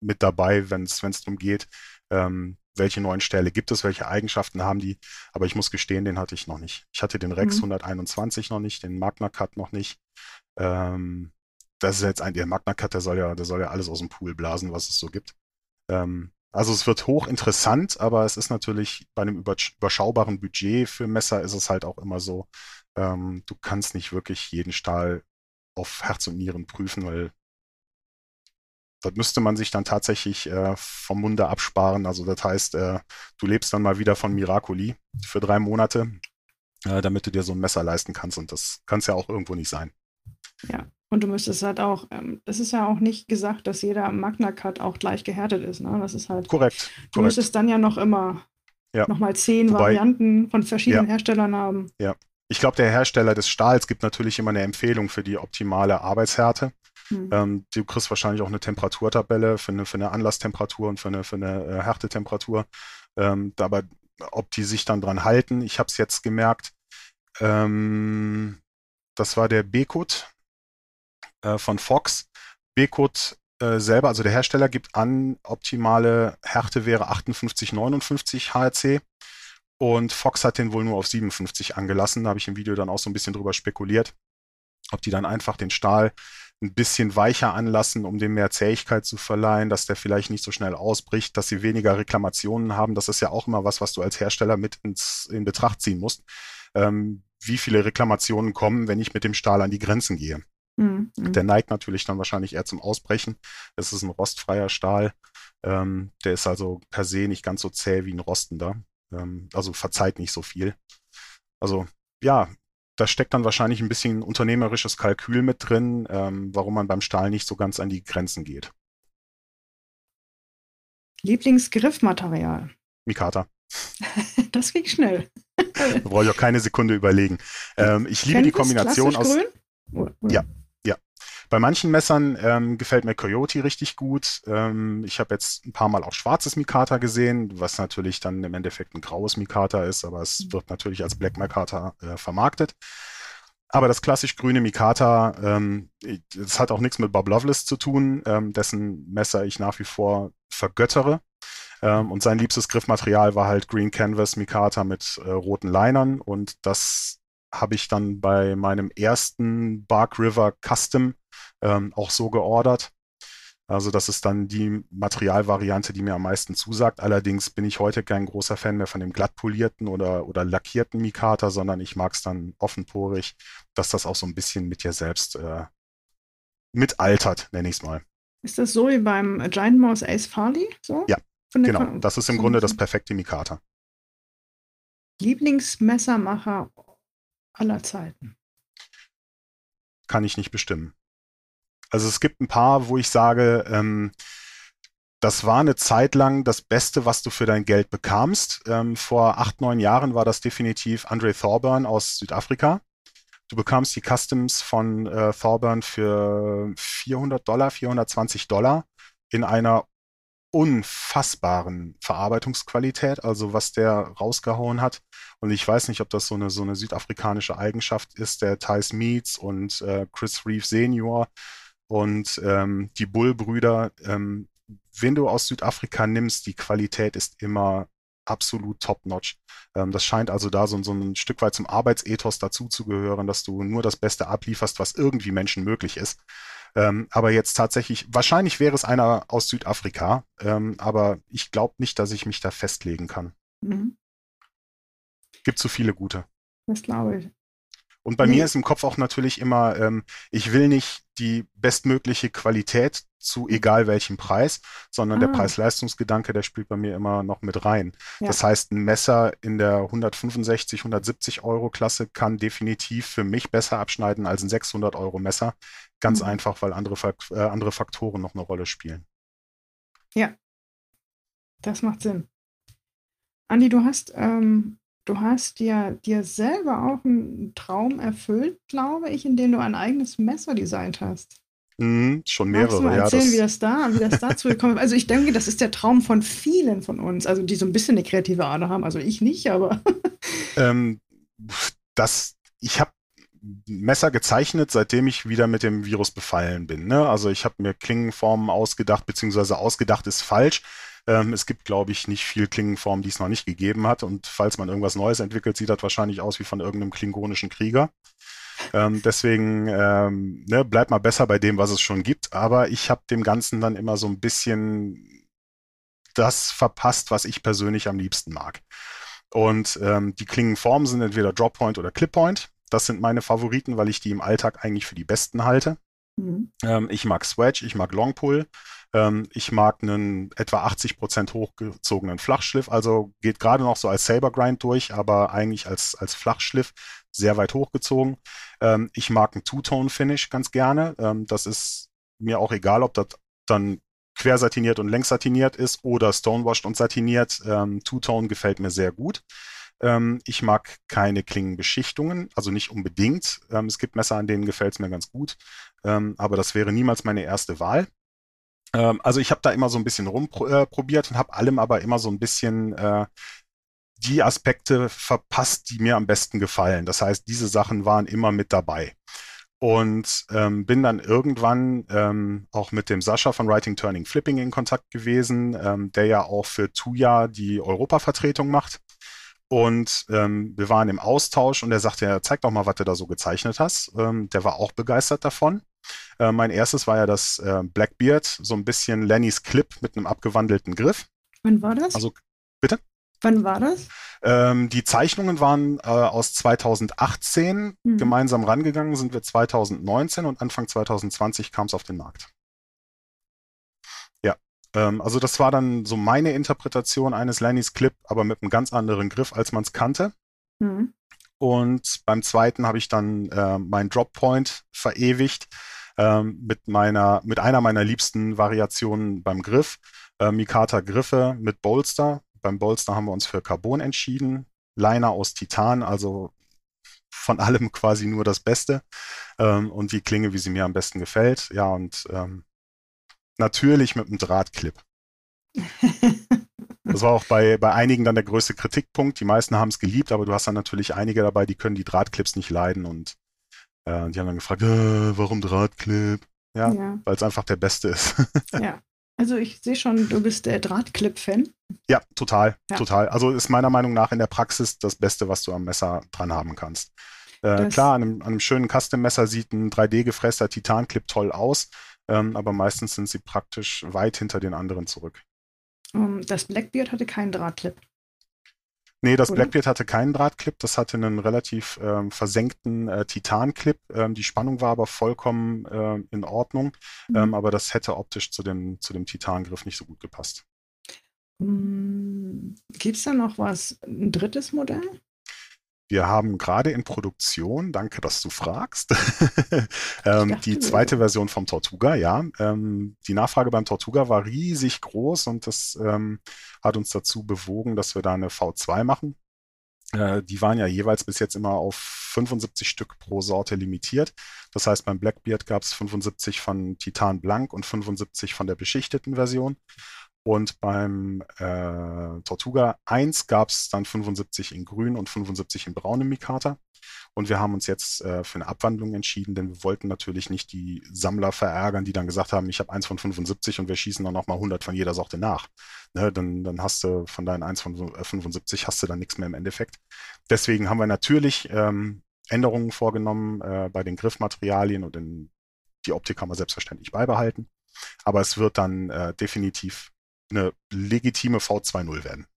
mit dabei, wenn es darum geht, ähm, welche neuen Stähle gibt es, welche Eigenschaften haben die. Aber ich muss gestehen, den hatte ich noch nicht. Ich hatte den Rex mhm. 121 noch nicht, den Magna Cut noch nicht. Ähm, das ist jetzt ein, der Magna Cut, der soll ja, der soll ja alles aus dem Pool blasen, was es so gibt. Ähm, also es wird hochinteressant, aber es ist natürlich bei einem überschaubaren Budget für Messer ist es halt auch immer so, ähm, du kannst nicht wirklich jeden Stahl auf Herz und Nieren prüfen, weil das müsste man sich dann tatsächlich äh, vom Munde absparen. Also das heißt, äh, du lebst dann mal wieder von Miracoli für drei Monate, äh, damit du dir so ein Messer leisten kannst. Und das kann es ja auch irgendwo nicht sein. Ja, und du müsstest halt auch, ähm, es ist ja auch nicht gesagt, dass jeder Magna Cut auch gleich gehärtet ist. Ne? Das ist halt. Korrekt. Du korrekt. müsstest dann ja noch immer ja. nochmal zehn Wobei, Varianten von verschiedenen ja. Herstellern haben. Ja. Ich glaube, der Hersteller des Stahls gibt natürlich immer eine Empfehlung für die optimale Arbeitshärte. Hm. Ähm, du kriegst wahrscheinlich auch eine Temperaturtabelle für eine, für eine Anlasstemperatur und für eine, für eine äh, Härtetemperatur. Ähm, aber ob die sich dann dran halten, ich habe es jetzt gemerkt, ähm, das war der B-Code, äh, von Fox. Bekut äh, selber, also der Hersteller gibt an, optimale Härte wäre 58, 59 HRC. Und Fox hat den wohl nur auf 57 angelassen. Da habe ich im Video dann auch so ein bisschen drüber spekuliert, ob die dann einfach den Stahl ein bisschen weicher anlassen, um dem mehr Zähigkeit zu verleihen, dass der vielleicht nicht so schnell ausbricht, dass sie weniger Reklamationen haben. Das ist ja auch immer was, was du als Hersteller mit ins, in Betracht ziehen musst. Ähm, wie viele Reklamationen kommen, wenn ich mit dem Stahl an die Grenzen gehe? Mhm. Der neigt natürlich dann wahrscheinlich eher zum Ausbrechen. Es ist ein rostfreier Stahl. Ähm, der ist also per se nicht ganz so zäh wie ein rostender. Ähm, also verzeiht nicht so viel. Also ja, da steckt dann wahrscheinlich ein bisschen unternehmerisches Kalkül mit drin, ähm, warum man beim Stahl nicht so ganz an die Grenzen geht. Lieblingsgriffmaterial? Mikata. *laughs* das ging schnell. da brauche ich auch keine Sekunde überlegen. Ähm, ich liebe die Kombination aus. Grün? Ja. Bei manchen Messern ähm, gefällt mir Coyote richtig gut. Ähm, ich habe jetzt ein paar Mal auch schwarzes Mikata gesehen, was natürlich dann im Endeffekt ein graues Mikata ist, aber es wird natürlich als Black Mikata äh, vermarktet. Aber das klassisch grüne Mikata, ähm, das hat auch nichts mit Bob Loveless zu tun, ähm, dessen Messer ich nach wie vor vergöttere. Ähm, und sein liebstes Griffmaterial war halt Green Canvas Mikata mit äh, roten Linern. Und das habe ich dann bei meinem ersten Bark River Custom ähm, auch so geordert. Also das ist dann die Materialvariante, die mir am meisten zusagt. Allerdings bin ich heute kein großer Fan mehr von dem glatt polierten oder, oder lackierten Mikata, sondern ich mag es dann offenporig, dass das auch so ein bisschen mit dir selbst äh, mitaltert, nenne ich es mal. Ist das so wie beim Giant Mouse Ace Farley? So? Ja, genau. Kon das ist im Grunde das perfekte Mikata. Lieblingsmessermacher aller Zeiten? Kann ich nicht bestimmen. Also es gibt ein paar, wo ich sage, ähm, das war eine Zeit lang das Beste, was du für dein Geld bekamst. Ähm, vor acht, neun Jahren war das definitiv Andre Thorburn aus Südafrika. Du bekamst die Customs von äh, Thorburn für 400 Dollar, 420 Dollar in einer unfassbaren Verarbeitungsqualität, also was der rausgehauen hat. Und ich weiß nicht, ob das so eine, so eine südafrikanische Eigenschaft ist, der Thais Meats und äh, Chris Reeve Senior und ähm, die Bull-Brüder. Ähm, wenn du aus Südafrika nimmst, die Qualität ist immer absolut top-notch. Ähm, das scheint also da so, so, ein Stück weit zum Arbeitsethos dazuzugehören, dass du nur das Beste ablieferst, was irgendwie Menschen möglich ist. Ähm, aber jetzt tatsächlich, wahrscheinlich wäre es einer aus Südafrika, ähm, aber ich glaube nicht, dass ich mich da festlegen kann. Mhm. Gibt zu viele gute. Das glaube ich. Und bei mhm. mir ist im Kopf auch natürlich immer, ähm, ich will nicht die bestmögliche Qualität zu egal welchem Preis, sondern ah. der Preis-Leistungsgedanke, der spielt bei mir immer noch mit rein. Ja. Das heißt, ein Messer in der 165, 170 Euro Klasse kann definitiv für mich besser abschneiden als ein 600 Euro Messer. Ganz mhm. einfach, weil andere, äh, andere Faktoren noch eine Rolle spielen. Ja, das macht Sinn. Andi, du hast ähm, du hast dir, dir selber auch einen Traum erfüllt, glaube ich, indem du ein eigenes Messer designt hast. Mhm, schon mehrere. Magst du mal erzählen, ja, wie das da, wie das dazu gekommen ist? Also ich denke, das ist der Traum von vielen von uns, also die so ein bisschen eine kreative Ader haben. Also ich nicht, aber. *laughs* ähm, das, ich habe Messer gezeichnet, seitdem ich wieder mit dem Virus befallen bin. Ne? Also ich habe mir Klingenformen ausgedacht, beziehungsweise ausgedacht ist falsch. Ähm, es gibt, glaube ich, nicht viel Klingenformen, die es noch nicht gegeben hat. Und falls man irgendwas Neues entwickelt, sieht das wahrscheinlich aus wie von irgendeinem klingonischen Krieger. Ähm, deswegen ähm, ne, bleibt mal besser bei dem, was es schon gibt. Aber ich habe dem Ganzen dann immer so ein bisschen das verpasst, was ich persönlich am liebsten mag. Und ähm, die Klingenformen sind entweder Droppoint oder Clippoint. Das sind meine Favoriten, weil ich die im Alltag eigentlich für die besten halte. Mhm. Ähm, ich mag Swedge, ich mag Longpull. Ähm, ich mag einen etwa 80 Prozent hochgezogenen Flachschliff, also geht gerade noch so als Saber Grind durch, aber eigentlich als, als Flachschliff sehr weit hochgezogen. Ähm, ich mag einen Two-Tone-Finish ganz gerne. Ähm, das ist mir auch egal, ob das dann quersatiniert und längssatiniert ist oder stonewashed und satiniert. Two-Tone gefällt mir sehr gut. Ich mag keine Klingenbeschichtungen, also nicht unbedingt. Es gibt Messer, an denen gefällt es mir ganz gut, aber das wäre niemals meine erste Wahl. Ähm, also ich habe da immer so ein bisschen rumprobiert äh, und habe allem aber immer so ein bisschen äh, die Aspekte verpasst, die mir am besten gefallen. Das heißt, diese Sachen waren immer mit dabei. und ähm, bin dann irgendwann ähm, auch mit dem Sascha von Writing Turning Flipping in Kontakt gewesen, ähm, der ja auch für Tuya die Europavertretung macht. Und ähm, wir waren im Austausch und er sagte, ja, zeig doch mal, was du da so gezeichnet hast. Ähm, der war auch begeistert davon. Äh, mein erstes war ja das äh, Blackbeard, so ein bisschen Lennys Clip mit einem abgewandelten Griff. Wann war das? Also, bitte? Wann war das? Ähm, die Zeichnungen waren äh, aus 2018. Mhm. Gemeinsam rangegangen sind wir 2019 und Anfang 2020 kam es auf den Markt. Ähm, also das war dann so meine Interpretation eines Lennys Clip, aber mit einem ganz anderen Griff, als man es kannte. Mhm. Und beim zweiten habe ich dann äh, meinen Droppoint verewigt äh, mit meiner, mit einer meiner liebsten Variationen beim Griff. Äh, Mikata Griffe mit Bolster. Beim Bolster haben wir uns für Carbon entschieden. Liner aus Titan, also von *laughs* allem quasi nur das Beste. Ähm, und die Klinge, wie sie mir am besten gefällt. Ja, und ähm, natürlich mit einem Drahtclip. Das war auch bei, bei einigen dann der größte Kritikpunkt. Die meisten haben es geliebt, aber du hast dann natürlich einige dabei, die können die Drahtclips nicht leiden und äh, die haben dann gefragt, äh, warum Drahtclip? Ja, ja. weil es einfach der beste ist. *laughs* ja. Also ich sehe schon, du bist der Drahtclip-Fan. Ja, total, ja. total. Also ist meiner Meinung nach in der Praxis das Beste, was du am Messer dran haben kannst. Äh, klar, an einem, an einem schönen Custom-Messer sieht ein 3D-gefresster Titan-Clip toll aus, ähm, aber meistens sind sie praktisch weit hinter den anderen zurück. Ähm, das Blackbeard hatte keinen Drahtclip. Nee, das Oder? Blackbeard hatte keinen Drahtclip, das hatte einen relativ ähm, versenkten äh, Titan-Clip. Ähm, die Spannung war aber vollkommen äh, in Ordnung, mhm. ähm, aber das hätte optisch zu dem, zu dem Titan-Griff nicht so gut gepasst. Mhm. Gibt es da noch was, ein drittes Modell? Wir haben gerade in Produktion, danke, dass du fragst, *laughs* ähm, die zweite Version vom Tortuga, ja. Ähm, die Nachfrage beim Tortuga war riesig groß und das ähm, hat uns dazu bewogen, dass wir da eine V2 machen. Äh, die waren ja jeweils bis jetzt immer auf 75 Stück pro Sorte limitiert. Das heißt, beim Blackbeard gab es 75 von Titan Blank und 75 von der beschichteten Version. Und beim äh, Tortuga 1 gab es dann 75 in grün und 75 in braunem Mikata. Und wir haben uns jetzt äh, für eine Abwandlung entschieden, denn wir wollten natürlich nicht die Sammler verärgern, die dann gesagt haben, ich habe eins von 75 und wir schießen dann nochmal 100 von jeder Sorte nach. Ne, dann, dann hast du von deinen eins von 75 hast du dann nichts mehr im Endeffekt. Deswegen haben wir natürlich ähm, Änderungen vorgenommen äh, bei den Griffmaterialien und in, die Optik haben wir selbstverständlich beibehalten. Aber es wird dann äh, definitiv eine legitime V2.0 werden.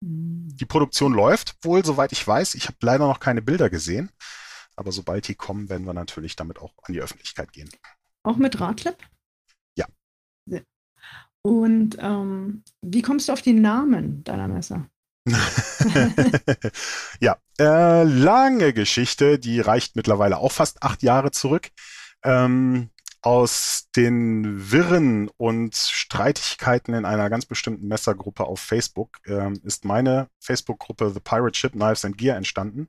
Mhm. Die Produktion läuft wohl, soweit ich weiß. Ich habe leider noch keine Bilder gesehen. Aber sobald die kommen, werden wir natürlich damit auch an die Öffentlichkeit gehen. Auch mit Radclip? Ja. Und ähm, wie kommst du auf die Namen deiner Messer? *laughs* ja, äh, lange Geschichte, die reicht mittlerweile auch fast acht Jahre zurück. Ähm, aus den Wirren und Streitigkeiten in einer ganz bestimmten Messergruppe auf Facebook ähm, ist meine Facebook-Gruppe The Pirate Ship Knives and Gear entstanden.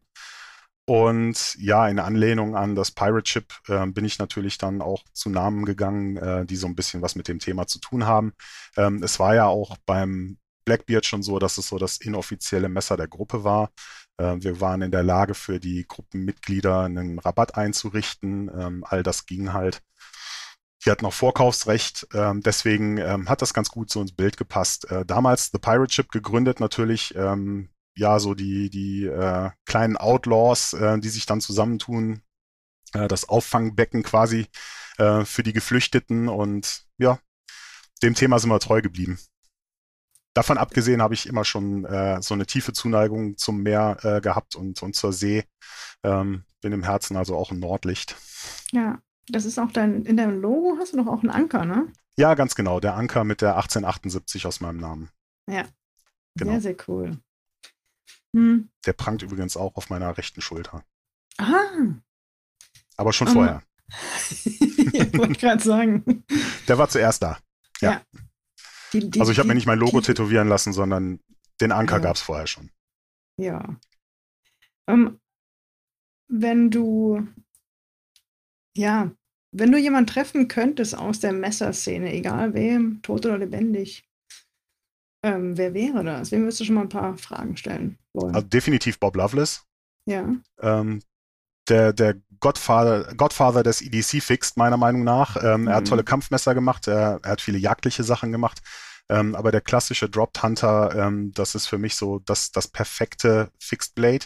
Und ja, in Anlehnung an das Pirate Ship äh, bin ich natürlich dann auch zu Namen gegangen, äh, die so ein bisschen was mit dem Thema zu tun haben. Ähm, es war ja auch beim Blackbeard schon so, dass es so das inoffizielle Messer der Gruppe war. Äh, wir waren in der Lage, für die Gruppenmitglieder einen Rabatt einzurichten. Ähm, all das ging halt. Die hat noch Vorkaufsrecht, ähm, deswegen ähm, hat das ganz gut so ins Bild gepasst. Äh, damals The Pirate Ship gegründet, natürlich, ähm, ja, so die, die äh, kleinen Outlaws, äh, die sich dann zusammentun, äh, das Auffangbecken quasi äh, für die Geflüchteten und ja, dem Thema sind wir treu geblieben. Davon abgesehen habe ich immer schon äh, so eine tiefe Zuneigung zum Meer äh, gehabt und, und zur See. Ähm, bin im Herzen also auch ein Nordlicht. Ja, das ist auch dein, in deinem Logo hast du doch auch einen Anker, ne? Ja, ganz genau. Der Anker mit der 1878 aus meinem Namen. Ja. Genau. Sehr, sehr cool. Hm. Der prangt übrigens auch auf meiner rechten Schulter. Ah. Aber schon um. vorher. *laughs* ja, wollte ich gerade sagen. Der war zuerst da. Ja. ja. Die, die, also ich habe mir nicht mein Logo tätowieren lassen, sondern den Anker ja. gab es vorher schon. Ja. Um, ähm, wenn du ja, wenn du jemanden treffen könntest aus der Messerszene, egal wem, tot oder lebendig, ähm, wer wäre das? Wem würdest du schon mal ein paar Fragen stellen wollen? Also definitiv Bob Loveless. Ja. Ähm, der, der Godfather, Godfather des EDC Fixed, meiner Meinung nach. Ähm, mhm. Er hat mhm. tolle Kampfmesser gemacht, er, er hat viele jagdliche Sachen gemacht. Ähm, aber der klassische Dropped Hunter, ähm, das ist für mich so das, das perfekte Fixed Blade.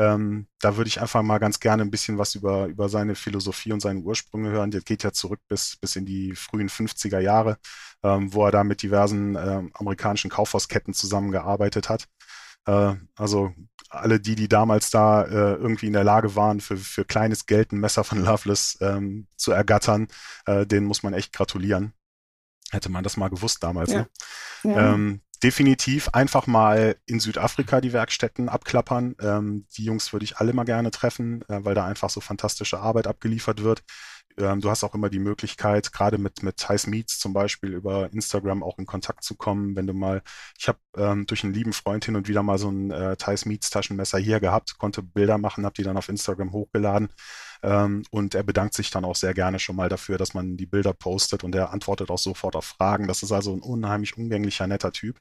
Ähm, da würde ich einfach mal ganz gerne ein bisschen was über, über seine Philosophie und seine Ursprünge hören. Das geht ja zurück bis, bis in die frühen 50er Jahre, ähm, wo er da mit diversen äh, amerikanischen Kaufhausketten zusammengearbeitet hat. Äh, also alle die, die damals da äh, irgendwie in der Lage waren, für, für kleines Geld ein Messer von Loveless ähm, zu ergattern, äh, denen muss man echt gratulieren. Hätte man das mal gewusst damals. Ja. Ne? Ja. Ähm, definitiv einfach mal in Südafrika die Werkstätten abklappern. Ähm, die Jungs würde ich alle mal gerne treffen, äh, weil da einfach so fantastische Arbeit abgeliefert wird. Ähm, du hast auch immer die Möglichkeit, gerade mit, mit Thais Meets zum Beispiel über Instagram auch in Kontakt zu kommen. Wenn du mal, ich habe ähm, durch einen lieben Freund hin und wieder mal so ein äh, Thais Meets Taschenmesser hier gehabt, konnte Bilder machen, habe die dann auf Instagram hochgeladen. Ähm, und er bedankt sich dann auch sehr gerne schon mal dafür, dass man die Bilder postet und er antwortet auch sofort auf Fragen. Das ist also ein unheimlich umgänglicher, netter Typ.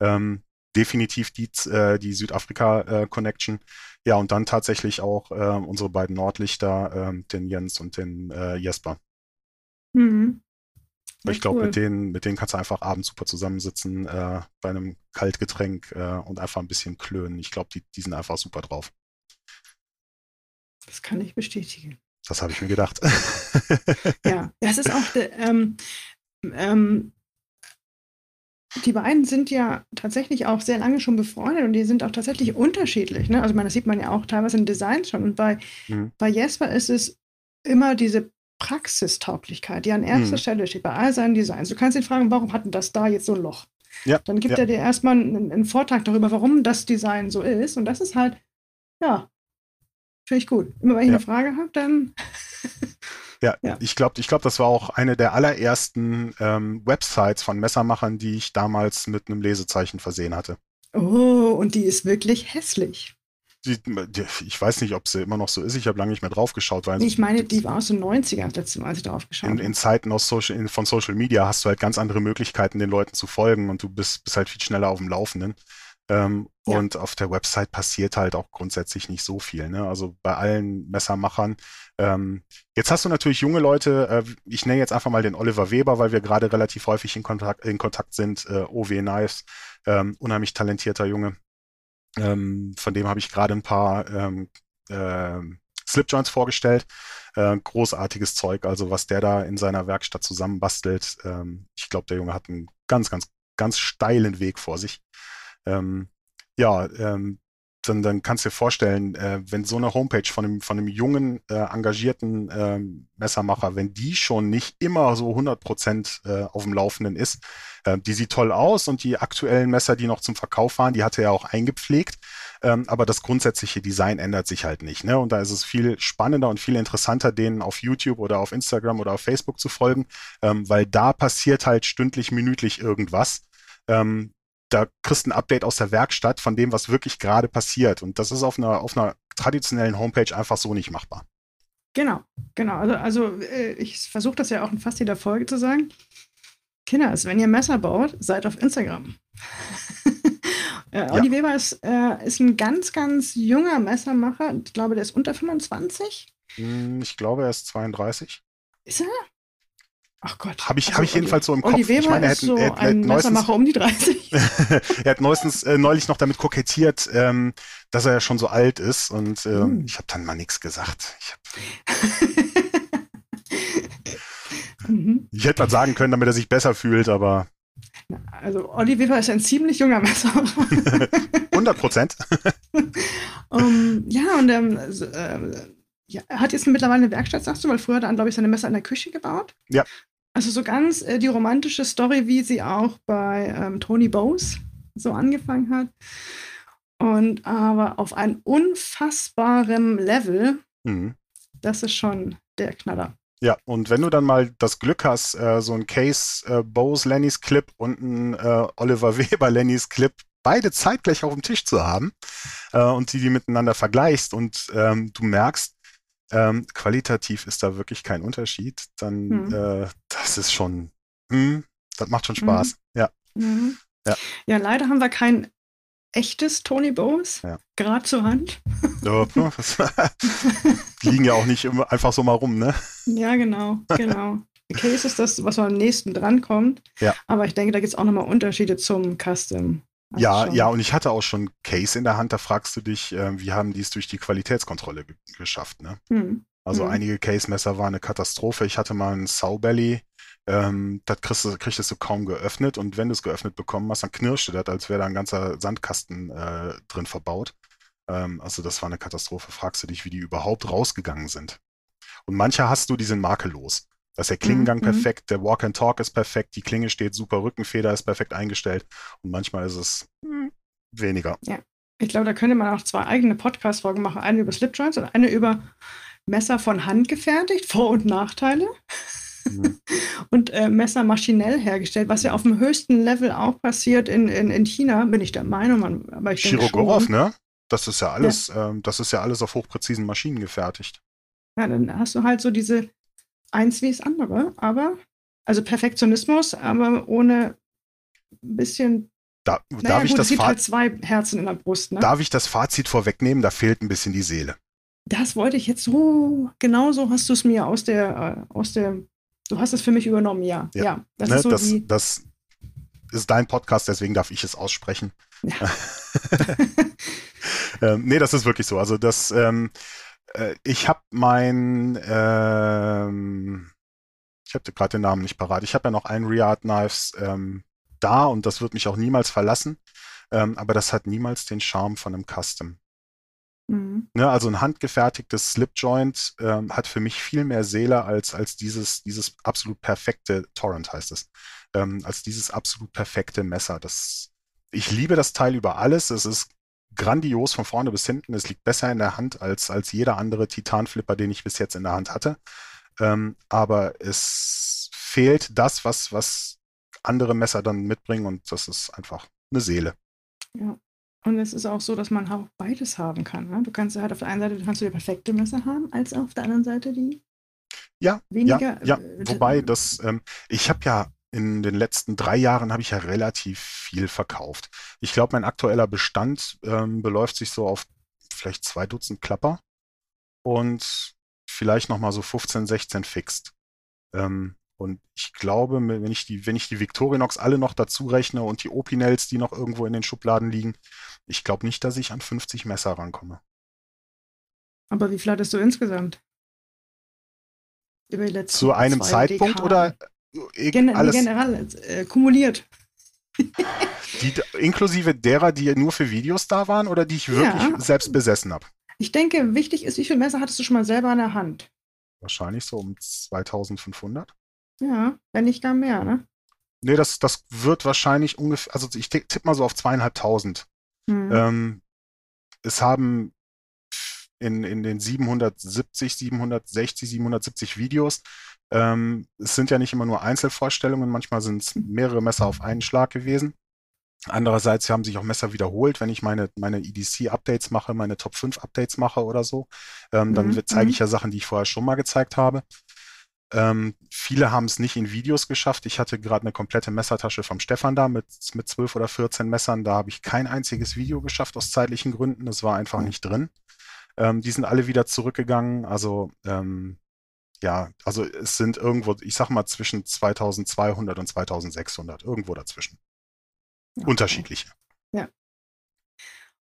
Ähm, definitiv die, äh, die Südafrika-Connection. Äh, ja, und dann tatsächlich auch äh, unsere beiden Nordlichter, äh, den Jens und den äh, Jesper. Mhm. ich glaube, cool. mit denen, mit denen kannst du einfach abends super zusammensitzen äh, bei einem Kaltgetränk äh, und einfach ein bisschen klönen. Ich glaube, die, die sind einfach super drauf. Das kann ich bestätigen. Das habe ich mir gedacht. ja, das ist auch, *laughs* ähm, ähm, die beiden sind ja tatsächlich auch sehr lange schon befreundet und die sind auch tatsächlich unterschiedlich. Ne? Also, meine, das sieht man ja auch teilweise in Designs schon. Und bei, mhm. bei Jesper ist es immer diese Praxistauglichkeit, die an erster mhm. Stelle steht bei all seinen Designs. Du kannst ihn fragen, warum hat denn das da jetzt so ein Loch? Ja, Dann gibt ja. er dir erstmal einen, einen Vortrag darüber, warum das Design so ist. Und das ist halt, ja, Finde ich gut. Immer wenn ich ja. eine Frage habe, dann. Ja, ja, ich glaube, ich glaub, das war auch eine der allerersten ähm, Websites von Messermachern, die ich damals mit einem Lesezeichen versehen hatte. Oh, und die ist wirklich hässlich. Die, die, ich weiß nicht, ob sie immer noch so ist. Ich habe lange nicht mehr drauf geschaut. Weil ich meine, die war aus den 90ern, das letzte Mal, als ich drauf geschaut habe. In, in Zeiten aus Social, in, von Social Media hast du halt ganz andere Möglichkeiten, den Leuten zu folgen und du bist, bist halt viel schneller auf dem Laufenden. Ähm, ja. Und auf der Website passiert halt auch grundsätzlich nicht so viel. Ne? Also bei allen Messermachern. Ähm, jetzt hast du natürlich junge Leute, äh, ich nenne jetzt einfach mal den Oliver Weber, weil wir gerade relativ häufig in Kontakt, in Kontakt sind. Äh, OW Knives, ähm, unheimlich talentierter Junge. Ähm, von dem habe ich gerade ein paar ähm, äh, Slipjoints vorgestellt. Äh, großartiges Zeug, also was der da in seiner Werkstatt zusammenbastelt. Ähm, ich glaube, der Junge hat einen ganz, ganz, ganz steilen Weg vor sich. Ähm, ja, ähm, dann, dann kannst du dir vorstellen, äh, wenn so eine Homepage von einem, von einem jungen, äh, engagierten äh, Messermacher, wenn die schon nicht immer so 100 Prozent äh, auf dem Laufenden ist, äh, die sieht toll aus und die aktuellen Messer, die noch zum Verkauf waren, die hatte er auch eingepflegt, ähm, aber das grundsätzliche Design ändert sich halt nicht. Ne? Und da ist es viel spannender und viel interessanter, denen auf YouTube oder auf Instagram oder auf Facebook zu folgen, ähm, weil da passiert halt stündlich, minütlich irgendwas. Ähm, da kriegst du ein Update aus der Werkstatt von dem, was wirklich gerade passiert. Und das ist auf einer, auf einer traditionellen Homepage einfach so nicht machbar. Genau, genau. Also, also äh, ich versuche das ja auch in fast jeder Folge zu sagen. Kinders, wenn ihr Messer baut, seid auf Instagram. *laughs* äh, Olli ja. Weber ist, äh, ist ein ganz, ganz junger Messermacher. Ich glaube, der ist unter 25. Hm, ich glaube, er ist 32. Ist er? Ach Gott. Habe ich, also hab ich jedenfalls so im Kopf. Weber ich meine, er hat, so er hat, ein Messermacher um die 30. *laughs* er hat neuestens, äh, neulich noch damit kokettiert, ähm, dass er ja schon so alt ist und äh, hm. ich habe dann mal nichts gesagt. Ich, *laughs* mhm. ich hätte mal sagen können, damit er sich besser fühlt, aber. Also Olli Weber ist ein ziemlich junger Messermacher. *laughs* 100 Prozent. um, ja, und ähm, äh, ja, er hat jetzt mittlerweile eine Werkstatt, sagst du, weil früher hat er, glaube ich, seine Messer in der Küche gebaut. Ja. Also so ganz äh, die romantische Story, wie sie auch bei ähm, Tony Bowes so angefangen hat. Und aber auf einem unfassbaren Level, mhm. das ist schon der Knaller. Ja, und wenn du dann mal das Glück hast, äh, so ein Case äh, Bose Lennys Clip und ein äh, Oliver *laughs* Weber Lennys Clip beide zeitgleich auf dem Tisch zu haben äh, und die, die miteinander vergleichst und ähm, du merkst, ähm, qualitativ ist da wirklich kein Unterschied, dann mhm. äh, das ist schon, mh, hm, das macht schon Spaß. Mhm. Ja. Mhm. ja. Ja, leider haben wir kein echtes Tony Bowes, ja. gerade zur Hand. Ja, *laughs* liegen ja auch nicht immer einfach so mal rum, ne? Ja, genau, genau. *laughs* Case ist das, was am nächsten drankommt. Ja. Aber ich denke, da gibt es auch nochmal Unterschiede zum Custom. Also ja, schon. ja, und ich hatte auch schon Case in der Hand, da fragst du dich, äh, wie haben die es durch die Qualitätskontrolle geschafft, ne? Hm. Also hm. einige Case-Messer waren eine Katastrophe. Ich hatte mal ein Sowbelly, ähm, das kriegst du, kriegst du kaum geöffnet und wenn du es geöffnet bekommen hast, dann knirschte das, als wäre da ein ganzer Sandkasten äh, drin verbaut. Ähm, also das war eine Katastrophe. Fragst du dich, wie die überhaupt rausgegangen sind. Und manche hast du, die sind makellos. Da ist der Klingengang mhm. perfekt, der Walk and Talk ist perfekt, die Klinge steht super, Rückenfeder ist perfekt eingestellt und manchmal ist es hm, weniger. Ja, ich glaube, da könnte man auch zwei eigene Podcast-Folgen machen. Eine über Slipjoints und eine über Messer von Hand gefertigt, Vor- und Nachteile. Mhm. *laughs* und äh, Messer maschinell hergestellt, was ja auf dem höchsten Level auch passiert in, in, in China, bin ich der Meinung. Man, aber ich Chirogorov, ne? Das ist ja alles, ja. Ähm, das ist ja alles auf hochpräzisen Maschinen gefertigt. Ja, dann hast du halt so diese eins wie das andere, aber also Perfektionismus, aber ohne ein bisschen. Da, naja, darf ich gut, das es halt zwei Herzen in der Brust. Ne? Darf ich das Fazit vorwegnehmen? Da fehlt ein bisschen die Seele. Das wollte ich jetzt so, genauso hast du es mir aus der, äh, aus der, du hast es für mich übernommen, ja. Ja, ja das ne, ist so das, die, das ist dein Podcast, deswegen darf ich es aussprechen. Ja. *laughs* *laughs* ähm, nee, das ist wirklich so. Also das, ähm, äh, ich habe mein, ähm, ich habe gerade den Namen nicht parat. Ich habe ja noch einen Reart Knives ähm, da und das wird mich auch niemals verlassen. Ähm, aber das hat niemals den Charme von einem Custom. Mhm. Ne, also ein handgefertigtes Slipjoint ähm, hat für mich viel mehr Seele als, als dieses, dieses absolut perfekte Torrent heißt es. Ähm, als dieses absolut perfekte Messer. Das, ich liebe das Teil über alles. Es ist grandios von vorne bis hinten. Es liegt besser in der Hand als, als jeder andere Titanflipper, den ich bis jetzt in der Hand hatte. Ähm, aber es fehlt das, was, was andere Messer dann mitbringen und das ist einfach eine Seele. Ja. Und es ist auch so, dass man auch beides haben kann. Ne? Du kannst halt auf der einen Seite kannst du die perfekte Messer haben, als auf der anderen Seite die ja, weniger. Ja, ja. Äh, wobei das, ähm, ich habe ja in den letzten drei Jahren habe ich ja relativ viel verkauft. Ich glaube, mein aktueller Bestand ähm, beläuft sich so auf vielleicht zwei Dutzend Klapper und vielleicht nochmal so 15, 16 fixed. Ähm, und ich glaube, wenn ich die, wenn ich die Victorinox alle noch dazu rechne und die Opinels, die noch irgendwo in den Schubladen liegen, ich glaube nicht, dass ich an 50 Messer rankomme. Aber wie viel hattest du insgesamt? Über die letzten Zu einem Zeitpunkt Dekaden. oder Gen alles. Generell, äh, kumuliert. *laughs* Die, inklusive derer, die nur für Videos da waren oder die ich wirklich ja. selbst besessen habe? Ich denke, wichtig ist, wie viele Messer hattest du schon mal selber in der Hand? Wahrscheinlich so um 2500. Ja, wenn nicht gar mehr, ne? Nee, das, das wird wahrscheinlich ungefähr, also ich tippe mal so auf zweieinhalbtausend. Hm. Ähm, es haben in, in den 770, 760, 770 Videos ähm, es sind ja nicht immer nur Einzelvorstellungen, manchmal sind es mehrere Messer auf einen Schlag gewesen. Andererseits haben sich auch Messer wiederholt, wenn ich meine, meine EDC-Updates mache, meine Top 5 Updates mache oder so. Ähm, mhm. Dann zeige ich mhm. ja Sachen, die ich vorher schon mal gezeigt habe. Ähm, viele haben es nicht in Videos geschafft. Ich hatte gerade eine komplette Messertasche vom Stefan da mit, mit 12 oder 14 Messern. Da habe ich kein einziges Video geschafft aus zeitlichen Gründen. Das war einfach nicht drin. Ähm, die sind alle wieder zurückgegangen. Also ähm, ja, also es sind irgendwo, ich sag mal, zwischen 2200 und 2600, irgendwo dazwischen. Ja, Unterschiedliche. Ja.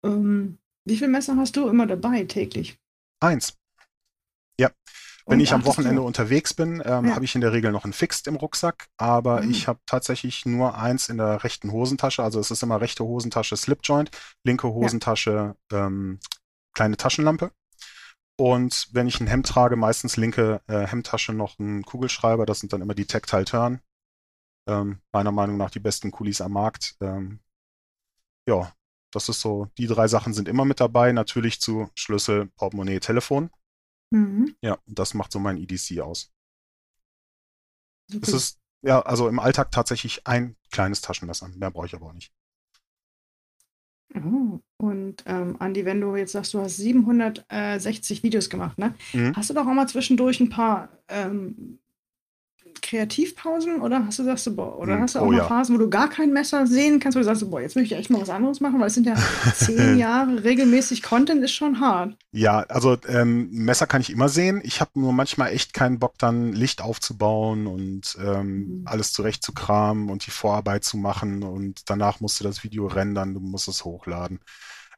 Ähm, wie viele Messer hast du immer dabei täglich? Eins. Ja. Wenn und ich am Wochenende du? unterwegs bin, ähm, ja. habe ich in der Regel noch ein Fixed im Rucksack, aber mhm. ich habe tatsächlich nur eins in der rechten Hosentasche. Also es ist immer rechte Hosentasche Slipjoint, linke Hosentasche ja. ähm, kleine Taschenlampe. Und wenn ich ein Hemd trage, meistens linke äh, Hemdtasche noch ein Kugelschreiber. Das sind dann immer die Tactile Turn. Ähm, meiner Meinung nach die besten Kulis am Markt. Ähm, ja, das ist so, die drei Sachen sind immer mit dabei. Natürlich zu Schlüssel, Portemonnaie, Telefon. Mhm. Ja, das macht so mein EDC aus. Super. Es ist, ja, also im Alltag tatsächlich ein kleines Taschenmesser. Mehr brauche ich aber auch nicht. Oh, und ähm, Andi, wenn du jetzt sagst, du hast 760 Videos gemacht, ne? Mhm. Hast du doch auch mal zwischendurch ein paar ähm, Kreativpausen oder hast du sagst du, boah, oder hm, hast du auch oh, mal ja. Phasen, wo du gar kein Messer sehen kannst, wo du sagst, boah, jetzt möchte ich echt mal was anderes machen, weil es sind ja *laughs* zehn Jahre regelmäßig Content, ist schon hart. Ja, also ähm, Messer kann ich immer sehen. Ich habe nur manchmal echt keinen Bock, dann Licht aufzubauen und ähm, mhm. alles zurechtzukramen und die Vorarbeit zu machen und danach musst du das Video rendern, du musst es hochladen.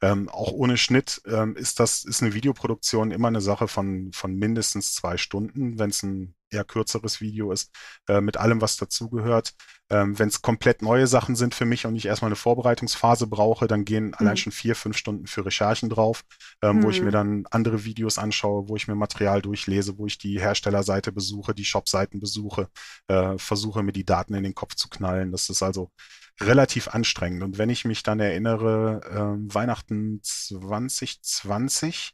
Ähm, auch ohne Schnitt ähm, ist das ist eine Videoproduktion immer eine Sache von von mindestens zwei Stunden, wenn es ein eher kürzeres Video ist, äh, mit allem, was dazugehört. Ähm, wenn es komplett neue Sachen sind für mich und ich erstmal eine Vorbereitungsphase brauche, dann gehen mhm. allein schon vier, fünf Stunden für Recherchen drauf, ähm, mhm. wo ich mir mhm. dann andere Videos anschaue, wo ich mir Material durchlese, wo ich die Herstellerseite besuche, die Shopseiten besuche, äh, versuche mir die Daten in den Kopf zu knallen. Das ist also relativ anstrengend. Und wenn ich mich dann erinnere, äh, Weihnachten 2020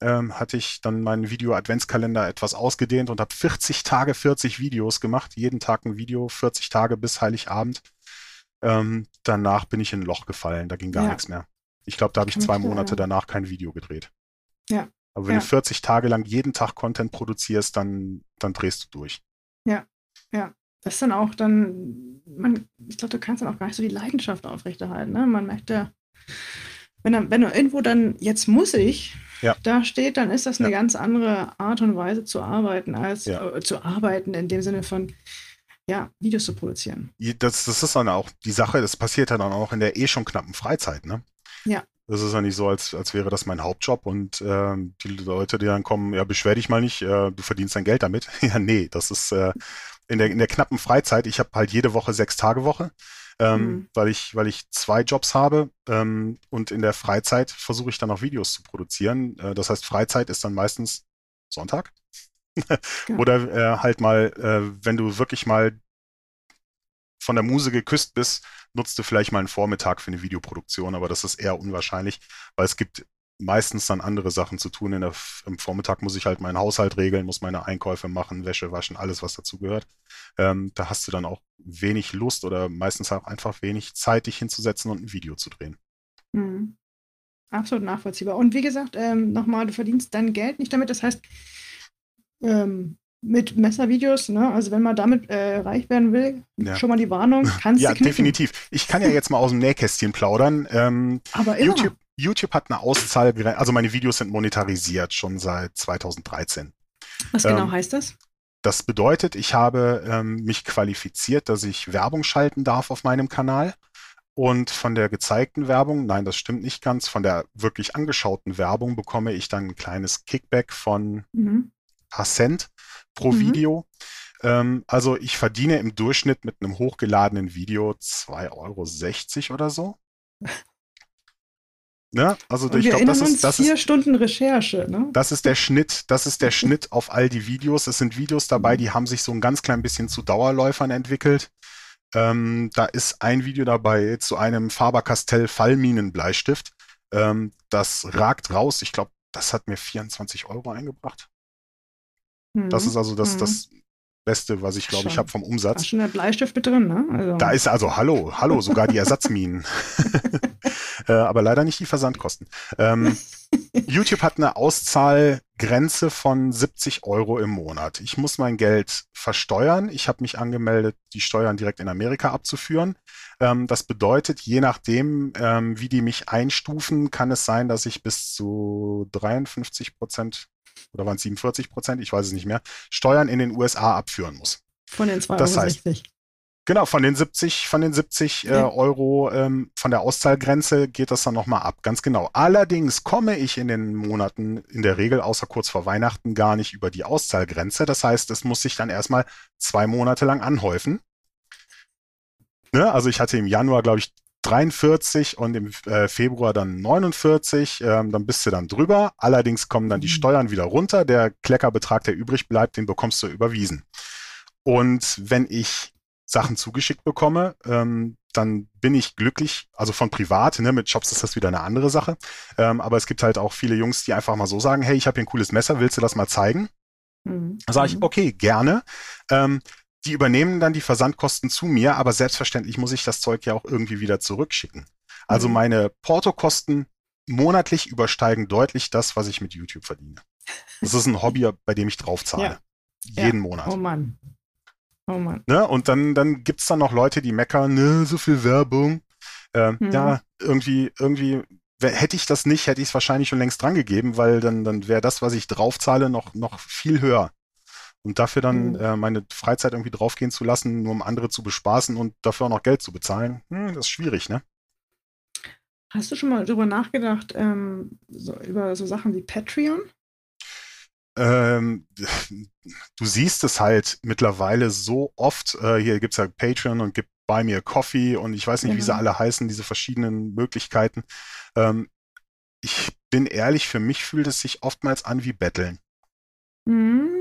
ähm, hatte ich dann meinen Video-Adventskalender etwas ausgedehnt und habe 40 Tage 40 Videos gemacht. Jeden Tag ein Video, 40 Tage bis Heiligabend. Ähm, danach bin ich in ein Loch gefallen, da ging gar ja. nichts mehr. Ich glaube, da habe ich zwei Monate danach kein Video gedreht. Ja. Aber wenn ja. du 40 Tage lang jeden Tag Content produzierst, dann, dann drehst du durch. Ja, ja das ist dann auch dann, man, ich glaube, du kannst dann auch gar nicht so die Leidenschaft aufrechterhalten. Ne? Man merkt ja, wenn, er, wenn du irgendwo dann, jetzt muss ich, ja. da steht, dann ist das eine ja. ganz andere Art und Weise zu arbeiten, als ja. äh, zu arbeiten in dem Sinne von, ja, Videos zu produzieren. Das, das ist dann auch die Sache, das passiert dann auch in der eh schon knappen Freizeit, ne? Ja. Das ist ja nicht so, als, als wäre das mein Hauptjob und äh, die Leute, die dann kommen, ja, beschwer dich mal nicht, äh, du verdienst dein Geld damit. *laughs* ja, nee, das ist äh, in, der, in der knappen Freizeit. Ich habe halt jede Woche sechs Tage Woche, ähm, mhm. weil, ich, weil ich zwei Jobs habe ähm, und in der Freizeit versuche ich dann auch Videos zu produzieren. Äh, das heißt, Freizeit ist dann meistens Sonntag. *laughs* Oder äh, halt mal, äh, wenn du wirklich mal von der Muse geküsst bist, nutzt du vielleicht mal einen Vormittag für eine Videoproduktion, aber das ist eher unwahrscheinlich, weil es gibt meistens dann andere Sachen zu tun. Der, Im Vormittag muss ich halt meinen Haushalt regeln, muss meine Einkäufe machen, Wäsche waschen, alles, was dazu gehört. Ähm, da hast du dann auch wenig Lust oder meistens auch einfach wenig Zeit, dich hinzusetzen und ein Video zu drehen. Mhm. Absolut nachvollziehbar. Und wie gesagt, ähm, nochmal, du verdienst dein Geld nicht damit. Das heißt, ähm, mit Messervideos, ne? also wenn man damit äh, reich werden will, ja. schon mal die Warnung, kannst du *laughs* Ja, definitiv. Ich kann ja jetzt mal aus dem Nähkästchen plaudern. Ähm, Aber immer. YouTube, YouTube hat eine Auszahl, also meine Videos sind monetarisiert schon seit 2013. Was genau ähm, heißt das? Das bedeutet, ich habe ähm, mich qualifiziert, dass ich Werbung schalten darf auf meinem Kanal. Und von der gezeigten Werbung, nein, das stimmt nicht ganz, von der wirklich angeschauten Werbung bekomme ich dann ein kleines Kickback von mhm. paar Cent pro mhm. Video. Ähm, also ich verdiene im Durchschnitt mit einem hochgeladenen Video 2,60 Euro oder so. *laughs* Ne? Also ich glaube, das ist das vier ist, Stunden Recherche. Ne? Das ist der Schnitt. Das ist der Schnitt auf all die Videos. Es sind Videos dabei, die haben sich so ein ganz klein bisschen zu Dauerläufern entwickelt. Ähm, da ist ein Video dabei zu einem Faber-Castell Fallminenbleistift. Ähm, das ragt raus. Ich glaube, das hat mir 24 Euro eingebracht. Mhm. Das ist also das, mhm. das Beste, was ich glaube, ich habe vom Umsatz. Da ist schon der Bleistift mit drin, ne? Also. Da ist also, hallo, hallo, sogar die Ersatzminen. *laughs* *laughs* äh, aber leider nicht die Versandkosten. Ähm, *laughs* YouTube hat eine Auszahlgrenze von 70 Euro im Monat. Ich muss mein Geld versteuern. Ich habe mich angemeldet, die Steuern direkt in Amerika abzuführen. Ähm, das bedeutet, je nachdem, ähm, wie die mich einstufen, kann es sein, dass ich bis zu 53 Prozent oder waren es 47 Prozent, ich weiß es nicht mehr, Steuern in den USA abführen muss. Von den 2,60 das heißt, Genau, von den 70, von den 70 äh, Euro ähm, von der Auszahlgrenze geht das dann nochmal ab. Ganz genau. Allerdings komme ich in den Monaten in der Regel, außer kurz vor Weihnachten, gar nicht über die Auszahlgrenze. Das heißt, es muss sich dann erstmal zwei Monate lang anhäufen. Ne? Also ich hatte im Januar, glaube ich, 43 und im äh, Februar dann 49, ähm, dann bist du dann drüber. Allerdings kommen dann die mhm. Steuern wieder runter. Der Kleckerbetrag, der übrig bleibt, den bekommst du überwiesen. Und wenn ich Sachen zugeschickt bekomme, ähm, dann bin ich glücklich, also von privat, ne, mit Shops ist das wieder eine andere Sache. Ähm, aber es gibt halt auch viele Jungs, die einfach mal so sagen, hey, ich habe hier ein cooles Messer, willst du das mal zeigen? Mhm. Dann sage ich, mhm. okay, gerne. Ähm, die übernehmen dann die Versandkosten zu mir, aber selbstverständlich muss ich das Zeug ja auch irgendwie wieder zurückschicken. Also mhm. meine Portokosten monatlich übersteigen deutlich das, was ich mit YouTube verdiene. Das ist ein Hobby, bei dem ich draufzahle. Ja. Jeden ja. Monat. Oh Mann. Oh Mann. Ne? Und dann, dann gibt es dann noch Leute, die meckern, ne, so viel Werbung. Äh, hm. Ja, irgendwie, irgendwie hätte ich das nicht, hätte ich es wahrscheinlich schon längst drangegeben, weil dann, dann wäre das, was ich draufzahle, noch, noch viel höher. Und dafür dann mhm. äh, meine Freizeit irgendwie draufgehen zu lassen, nur um andere zu bespaßen und dafür auch noch Geld zu bezahlen, hm, das ist schwierig, ne? Hast du schon mal darüber nachgedacht, ähm, so, über so Sachen wie Patreon? Ähm, du siehst es halt mittlerweile so oft. Äh, hier gibt es ja Patreon und gibt Buy Me a Coffee und ich weiß nicht, genau. wie sie genau. alle heißen, diese verschiedenen Möglichkeiten. Ähm, ich bin ehrlich, für mich fühlt es sich oftmals an wie Betteln. Mhm.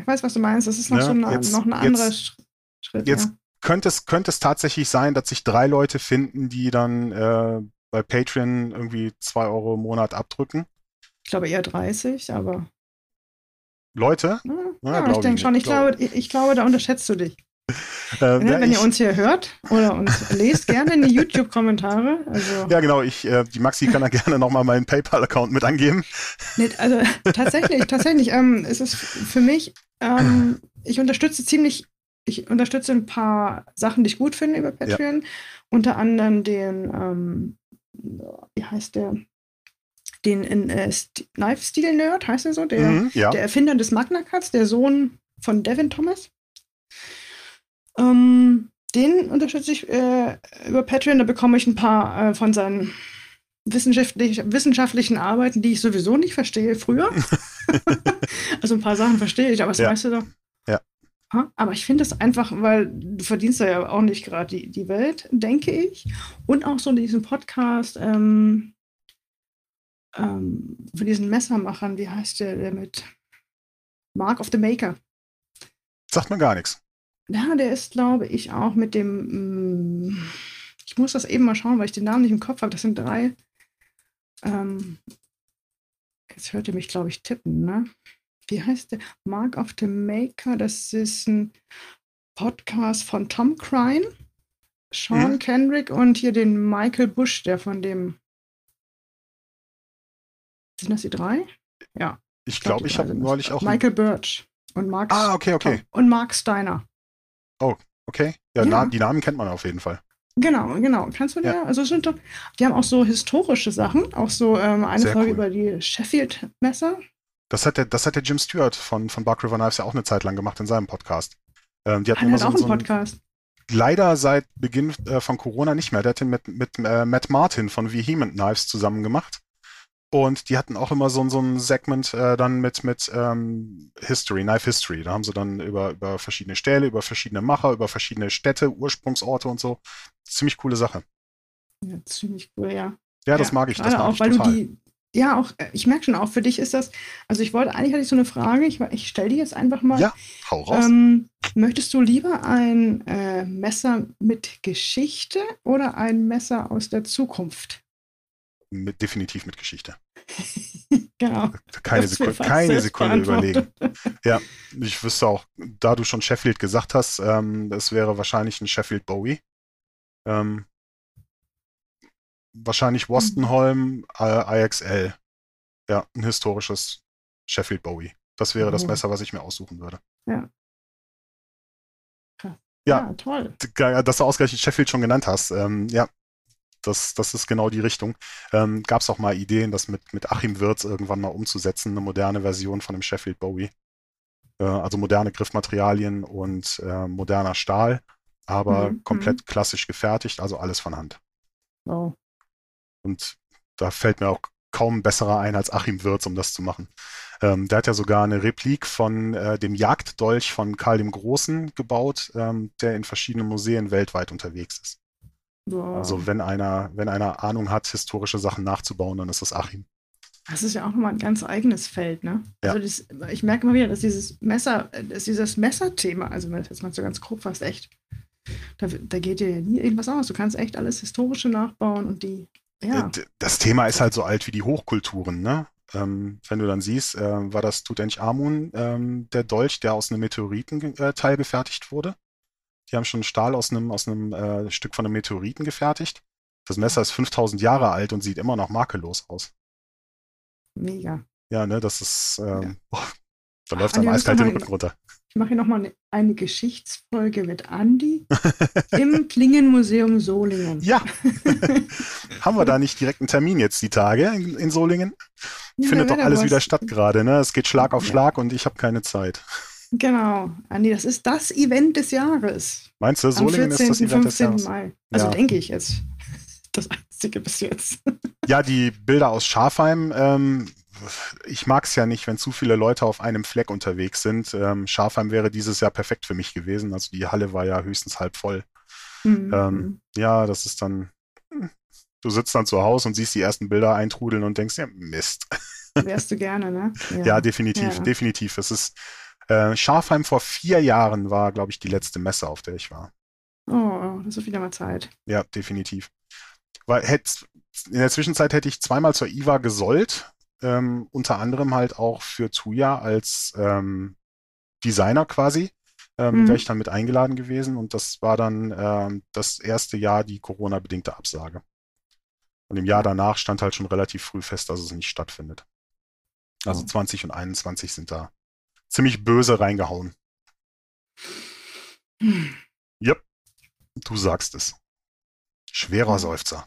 Ich weiß, was du meinst. Das ist noch, ja, so eine, jetzt, noch ein anderer jetzt, Schritt. Jetzt ja. könnte, es, könnte es tatsächlich sein, dass sich drei Leute finden, die dann äh, bei Patreon irgendwie zwei Euro im Monat abdrücken. Ich glaube eher 30, aber. Leute? Ja, ja ich denke schon. Ich glaube, ich, ich glaube, da unterschätzt du dich. Äh, ne, wenn ihr uns hier hört oder uns lest, gerne in die YouTube-Kommentare. Also, ja, genau. Ich, äh, die Maxi kann da gerne nochmal meinen PayPal-Account mit angeben. Nee, also tatsächlich, tatsächlich. Ähm, ist es für mich, ähm, ich unterstütze ziemlich, ich unterstütze ein paar Sachen, die ich gut finde über Patreon. Ja. Unter anderem den, ähm, wie heißt der? Den äh, Knife Steel Nerd, heißt er so? Der, mhm, ja. der Erfinder des Magna Cuts, der Sohn von Devin Thomas. Den unterstütze ich äh, über Patreon. Da bekomme ich ein paar äh, von seinen wissenschaftlich, wissenschaftlichen Arbeiten, die ich sowieso nicht verstehe, früher. *laughs* also ein paar Sachen verstehe ich, aber das ja. weißt du doch. Ja. Aber ich finde es einfach, weil du verdienst ja auch nicht gerade die, die Welt, denke ich. Und auch so in diesem Podcast ähm, ähm, von diesen Messermachern, wie heißt der, der mit Mark of the Maker? Sagt mir gar nichts. Ja, der ist, glaube ich, auch mit dem. Mm, ich muss das eben mal schauen, weil ich den Namen nicht im Kopf habe. Das sind drei. Ähm, jetzt hört ihr mich, glaube ich, tippen, ne? Wie heißt der? Mark of the Maker. Das ist ein Podcast von Tom Crine, Sean mhm. Kendrick und hier den Michael Bush, der von dem. Sind das die drei? Ja. Ich glaube, ich, glaub, ich habe neulich auch. Michael Birch und Mark. Ah, okay, okay. Und Mark Steiner. Oh, okay. Ja, ja. Na, die Namen kennt man auf jeden Fall. Genau, genau. Kannst du dir, ja. also sind doch, die haben auch so historische Sachen, auch so ähm, eine Sehr Folge cool. über die Sheffield-Messer. Das hat, der, das hat der Jim Stewart von, von Bark River Knives ja auch eine Zeit lang gemacht in seinem Podcast. Ähm, die hatten ah, immer hat so, auch einen so Podcast. Leider seit Beginn äh, von Corona nicht mehr. Der hat den mit, mit äh, Matt Martin von Vehement Knives zusammen gemacht. Und die hatten auch immer so, so ein Segment äh, dann mit, mit ähm, History, Knife History. Da haben sie dann über, über verschiedene Stähle, über verschiedene Macher, über verschiedene Städte, Ursprungsorte und so. Ziemlich coole Sache. Ja, ziemlich cool, ja. Ja, das ja, mag ich. Das mag auch, ich weil total. du die, ja, auch, äh, ich merke schon auch, für dich ist das, also ich wollte, eigentlich hatte ich so eine Frage, ich, ich stelle die jetzt einfach mal. Ja, hau raus. Ähm, möchtest du lieber ein äh, Messer mit Geschichte oder ein Messer aus der Zukunft? Mit, definitiv mit Geschichte. *laughs* genau. Keine, Sekunde, keine Sekunde überlegen. Ja, ich wüsste auch, da du schon Sheffield gesagt hast, ähm, das wäre wahrscheinlich ein Sheffield Bowie. Ähm, wahrscheinlich Wostenholm äh, IXL. Ja, ein historisches Sheffield Bowie. Das wäre das Messer, was ich mir aussuchen würde. Ja. Ja, ja, toll. Dass du ausgerechnet Sheffield schon genannt hast. Ähm, ja, das, das ist genau die Richtung. Ähm, Gab es auch mal Ideen, das mit, mit Achim Wirz irgendwann mal umzusetzen, eine moderne Version von dem Sheffield Bowie. Äh, also moderne Griffmaterialien und äh, moderner Stahl, aber mhm. komplett mhm. klassisch gefertigt, also alles von Hand. Oh. Und da fällt mir auch kaum besserer ein als Achim Wirz, um das zu machen. Ähm, der hat ja sogar eine Replik von äh, dem Jagddolch von Karl dem Großen gebaut, ähm, der in verschiedenen Museen weltweit unterwegs ist. Wow. Also wenn einer, wenn einer Ahnung hat, historische Sachen nachzubauen, dann ist das Achim. Das ist ja auch nochmal ein ganz eigenes Feld, ne? Ja. Also das, ich merke immer wieder, dass dieses Messer, dass dieses Messerthema, also wenn das jetzt mal so ganz grob fast echt, da, da geht dir ja nie irgendwas aus. Du kannst echt alles Historische nachbauen und die, ja. Das Thema ist halt so alt wie die Hochkulturen, ne? Ähm, wenn du dann siehst, äh, war das Tutanchamun ähm, der Dolch, der aus einem Meteoritenteil äh, gefertigt wurde. Die haben schon Stahl aus einem, aus einem äh, Stück von einem Meteoriten gefertigt. Das Messer ist 5000 Jahre alt und sieht immer noch makellos aus. Mega. Ja, ne, das ist, ähm, ja. Da läuft dann eiskalt den Rücken runter. Ich mache hier nochmal eine, eine Geschichtsfolge mit Andi *laughs* im Klingenmuseum Solingen. Ja. *laughs* *laughs* Haben wir da nicht direkt einen Termin jetzt die Tage in, in Solingen? Ja, Findet doch alles wieder statt gerade, ne? Es geht Schlag auf ja. Schlag und ich habe keine Zeit. Genau, Andi, das ist das Event des Jahres. Meinst du, Solingen 14. ist das Event 15. des Jahres? Mai. Also ja. denke ich jetzt. *laughs* Das einzige bis jetzt. Ja, die Bilder aus Schafheim, ähm, ich mag es ja nicht, wenn zu viele Leute auf einem Fleck unterwegs sind. Ähm, Schafheim wäre dieses Jahr perfekt für mich gewesen. Also die Halle war ja höchstens halb voll. Mhm. Ähm, ja, das ist dann. Du sitzt dann zu Hause und siehst die ersten Bilder eintrudeln und denkst, ja, Mist. Wärst du gerne, ne? Ja, ja definitiv, ja. definitiv. Es ist äh, Schafheim vor vier Jahren war, glaube ich, die letzte Messe, auf der ich war. Oh, das ist wieder mal Zeit. Ja, definitiv. Weil hätt, in der Zwischenzeit hätte ich zweimal zur IWA gesollt, ähm, unter anderem halt auch für Tuya als ähm, Designer quasi. Ähm, mhm. Wäre ich dann mit eingeladen gewesen und das war dann ähm, das erste Jahr die Corona-bedingte Absage. Und im Jahr danach stand halt schon relativ früh fest, dass es nicht stattfindet. Also 20 und 21 sind da ziemlich böse reingehauen. Hm. Yep, du sagst es. Schwerer Seufzer.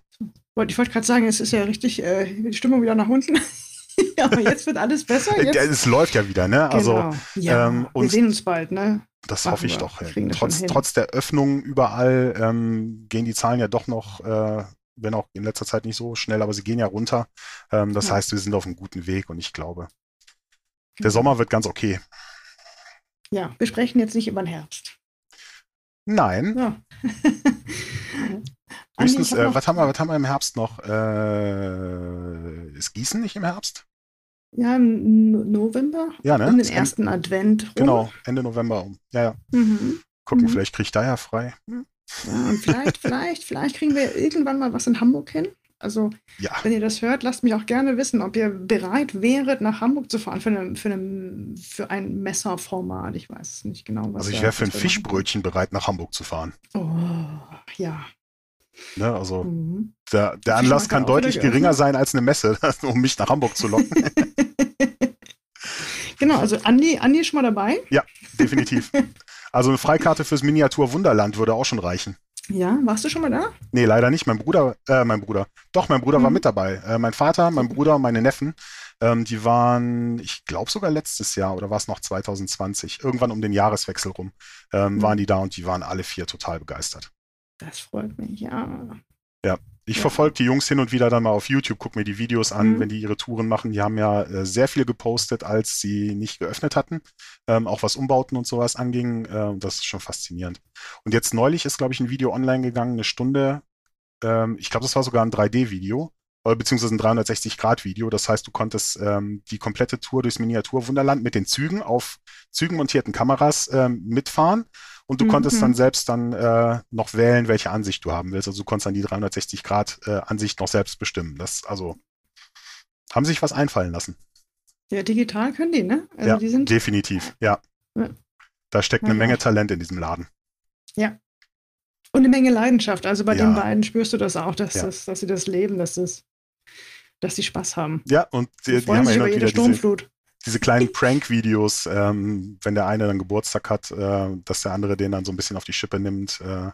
Ich wollte gerade sagen, es ist ja richtig äh, die Stimmung wieder nach unten. *laughs* aber jetzt wird alles besser. Jetzt. Es läuft ja wieder, ne? Also, genau. ja, ähm, wir sehen uns bald, ne? Das Machen hoffe ich wir. doch. Ja. Trotz, trotz der Öffnung überall ähm, gehen die Zahlen ja doch noch, äh, wenn auch in letzter Zeit nicht so schnell, aber sie gehen ja runter. Ähm, das ja. heißt, wir sind auf einem guten Weg und ich glaube, der. Sommer wird ganz okay. Ja, wir sprechen jetzt nicht über den Herbst. Nein. Ja. *laughs* Höchstens, äh, was, haben wir, was haben wir im Herbst noch? Äh, ist Gießen nicht im Herbst? Ja, im November. Ja, ne? Um den ersten Ende, Advent. Rum. Genau, Ende November um. Ja, ja. Mhm. Gucken, mhm. vielleicht kriege ich da ja frei. Ja, vielleicht, *laughs* vielleicht, vielleicht kriegen wir irgendwann mal was in Hamburg hin. Also, ja. wenn ihr das hört, lasst mich auch gerne wissen, ob ihr bereit wäret, nach Hamburg zu fahren für, eine, für, eine, für ein Messerformat. Ich weiß nicht genau, was. Also, ich wäre für ein Fischbrötchen bereit, nach Hamburg zu fahren. Oh, ja. Ne, also mhm. der, der Anlass kann deutlich geringer sein als eine Messe, *laughs* um mich nach Hamburg zu locken. *laughs* genau, also Andi, Andi ist schon mal dabei. Ja, definitiv. Also eine Freikarte fürs Miniatur Wunderland würde auch schon reichen. Ja, warst du schon mal da? Nee, leider nicht. Mein Bruder, äh, mein Bruder. Doch, mein Bruder mhm. war mit dabei. Äh, mein Vater, mein Bruder und meine Neffen, ähm, die waren, ich glaube sogar letztes Jahr oder war es noch 2020, irgendwann um den Jahreswechsel rum, ähm, mhm. waren die da und die waren alle vier total begeistert. Das freut mich, ja. Ja, ich ja. verfolge die Jungs hin und wieder dann mal auf YouTube, gucke mir die Videos an, mhm. wenn die ihre Touren machen. Die haben ja äh, sehr viel gepostet, als sie nicht geöffnet hatten, ähm, auch was Umbauten und sowas anging. Äh, das ist schon faszinierend. Und jetzt neulich ist, glaube ich, ein Video online gegangen, eine Stunde. Ähm, ich glaube, das war sogar ein 3D-Video, äh, beziehungsweise ein 360-Grad-Video. Das heißt, du konntest ähm, die komplette Tour durchs Miniaturwunderland mit den Zügen auf Zügen montierten Kameras ähm, mitfahren und du mhm. konntest dann selbst dann äh, noch wählen, welche Ansicht du haben willst. Also du konntest dann die 360 Grad äh, Ansicht noch selbst bestimmen. Das also haben sich was einfallen lassen. Ja, digital können die, ne? Also ja, die sind definitiv. Ja. ja. Da steckt eine ja. Menge Talent in diesem Laden. Ja. Und eine Menge Leidenschaft. Also bei ja. den beiden spürst du das auch, dass, das, dass sie das leben, dass, das, dass sie Spaß haben. Ja, und die, die haben ja über jede Sturmflut. Diese, kleinen Prank-Videos, ähm, wenn der eine dann Geburtstag hat, äh, dass der andere den dann so ein bisschen auf die Schippe nimmt, äh,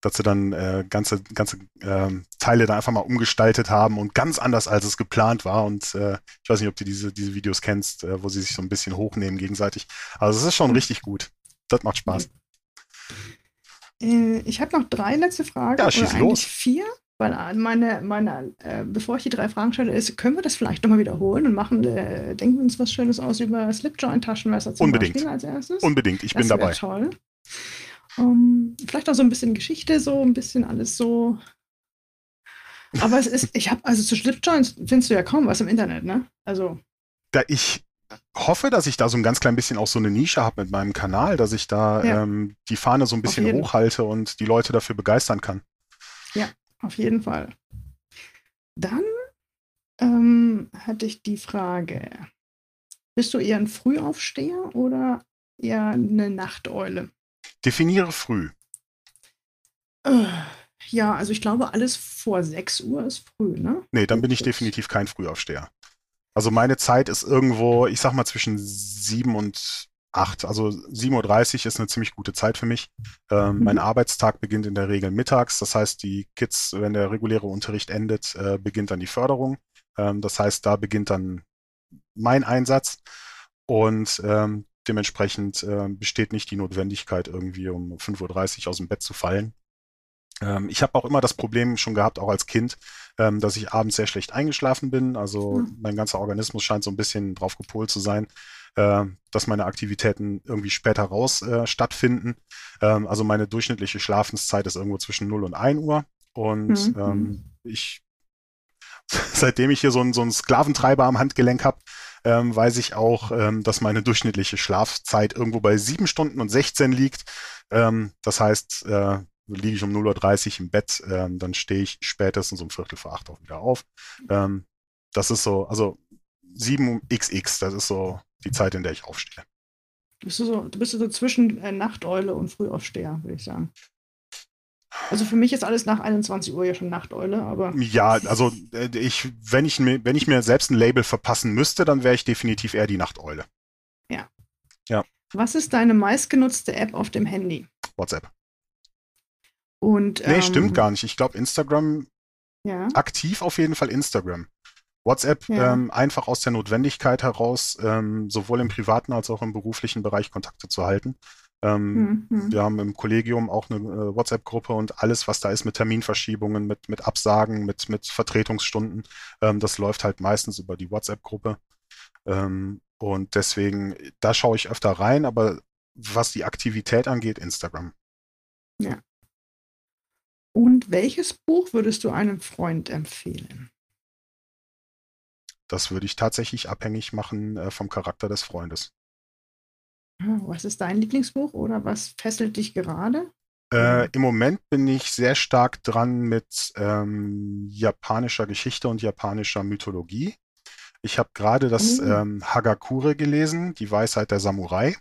dass sie dann äh, ganze, ganze äh, Teile da einfach mal umgestaltet haben und ganz anders, als es geplant war. Und äh, ich weiß nicht, ob du diese, diese Videos kennst, äh, wo sie sich so ein bisschen hochnehmen gegenseitig. Also es ist schon richtig gut. Das macht Spaß. Äh, ich habe noch drei letzte Fragen. Ja, schieß los. Vier. Weil meine, meine äh, bevor ich die drei Fragen stelle, ist, können wir das vielleicht nochmal wiederholen und machen, äh, denken wir uns was Schönes aus über Slipjoint-Taschenmesser zum Unbedingt. Beispiel als erstes? Unbedingt, ich das bin dabei. toll. Um, vielleicht auch so ein bisschen Geschichte, so ein bisschen alles so. Aber es ist, ich habe, also zu Slipjoints findest du ja kaum was im Internet, ne? Also. Da ich hoffe, dass ich da so ein ganz klein bisschen auch so eine Nische habe mit meinem Kanal, dass ich da ja. ähm, die Fahne so ein bisschen hochhalte und die Leute dafür begeistern kann. Ja, auf jeden Fall. Dann ähm, hatte ich die Frage, bist du eher ein Frühaufsteher oder eher eine Nachteule? Definiere früh. Äh, ja, also ich glaube, alles vor 6 Uhr ist früh, ne? Nee, dann bin ich definitiv kein Frühaufsteher. Also meine Zeit ist irgendwo, ich sag mal, zwischen sieben und acht. Also 7.30 Uhr ist eine ziemlich gute Zeit für mich. Ähm, mhm. Mein Arbeitstag beginnt in der Regel mittags. Das heißt, die Kids, wenn der reguläre Unterricht endet, äh, beginnt dann die Förderung. Ähm, das heißt, da beginnt dann mein Einsatz. Und ähm, dementsprechend äh, besteht nicht die Notwendigkeit, irgendwie um 5.30 Uhr aus dem Bett zu fallen. Ähm, ich habe auch immer das Problem schon gehabt, auch als Kind, ähm, dass ich abends sehr schlecht eingeschlafen bin. Also mhm. mein ganzer Organismus scheint so ein bisschen drauf gepolt zu sein, äh, dass meine Aktivitäten irgendwie später raus äh, stattfinden. Ähm, also meine durchschnittliche Schlafenszeit ist irgendwo zwischen 0 und 1 Uhr. Und mhm. ähm, ich, *laughs* seitdem ich hier so einen, so einen Sklaventreiber am Handgelenk habe, ähm, weiß ich auch, ähm, dass meine durchschnittliche Schlafzeit irgendwo bei 7 Stunden und 16 liegt. Ähm, das heißt, äh, liege ich um 0.30 Uhr im Bett, ähm, dann stehe ich spätestens um Viertel vor acht auch wieder auf. Ähm, das ist so, also 7xx, das ist so die Zeit, in der ich aufstehe. Bist du so, du bist so zwischen äh, Nachteule und Frühaufsteher, würde ich sagen. Also für mich ist alles nach 21 Uhr ja schon Nachteule, aber. Ja, also äh, ich, wenn ich mir, wenn ich mir selbst ein Label verpassen müsste, dann wäre ich definitiv eher die Nachteule. Ja. Ja. Was ist deine meistgenutzte App auf dem Handy? WhatsApp. Und, nee, ähm, stimmt gar nicht. Ich glaube Instagram, ja. aktiv auf jeden Fall Instagram. WhatsApp ja. ähm, einfach aus der Notwendigkeit heraus, ähm, sowohl im privaten als auch im beruflichen Bereich Kontakte zu halten. Ähm, mhm. Wir haben im Kollegium auch eine äh, WhatsApp-Gruppe und alles, was da ist mit Terminverschiebungen, mit, mit Absagen, mit, mit Vertretungsstunden, ähm, das läuft halt meistens über die WhatsApp-Gruppe. Ähm, und deswegen, da schaue ich öfter rein, aber was die Aktivität angeht, Instagram. Ja. Und welches Buch würdest du einem Freund empfehlen? Das würde ich tatsächlich abhängig machen äh, vom Charakter des Freundes. Ah, was ist dein Lieblingsbuch oder was fesselt dich gerade? Äh, Im Moment bin ich sehr stark dran mit ähm, japanischer Geschichte und japanischer Mythologie. Ich habe gerade das mhm. ähm, Hagakure gelesen, die Weisheit der Samurai.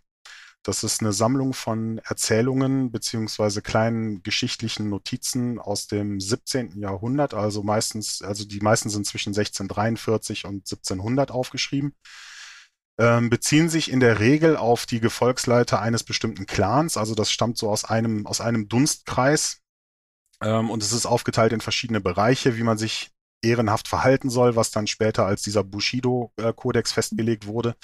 Das ist eine Sammlung von Erzählungen beziehungsweise kleinen geschichtlichen Notizen aus dem 17. Jahrhundert, also meistens, also die meisten sind zwischen 1643 und 1700 aufgeschrieben, ähm, beziehen sich in der Regel auf die Gefolgsleiter eines bestimmten Clans, also das stammt so aus einem, aus einem Dunstkreis, ähm, und es ist aufgeteilt in verschiedene Bereiche, wie man sich ehrenhaft verhalten soll, was dann später als dieser Bushido-Kodex festgelegt wurde.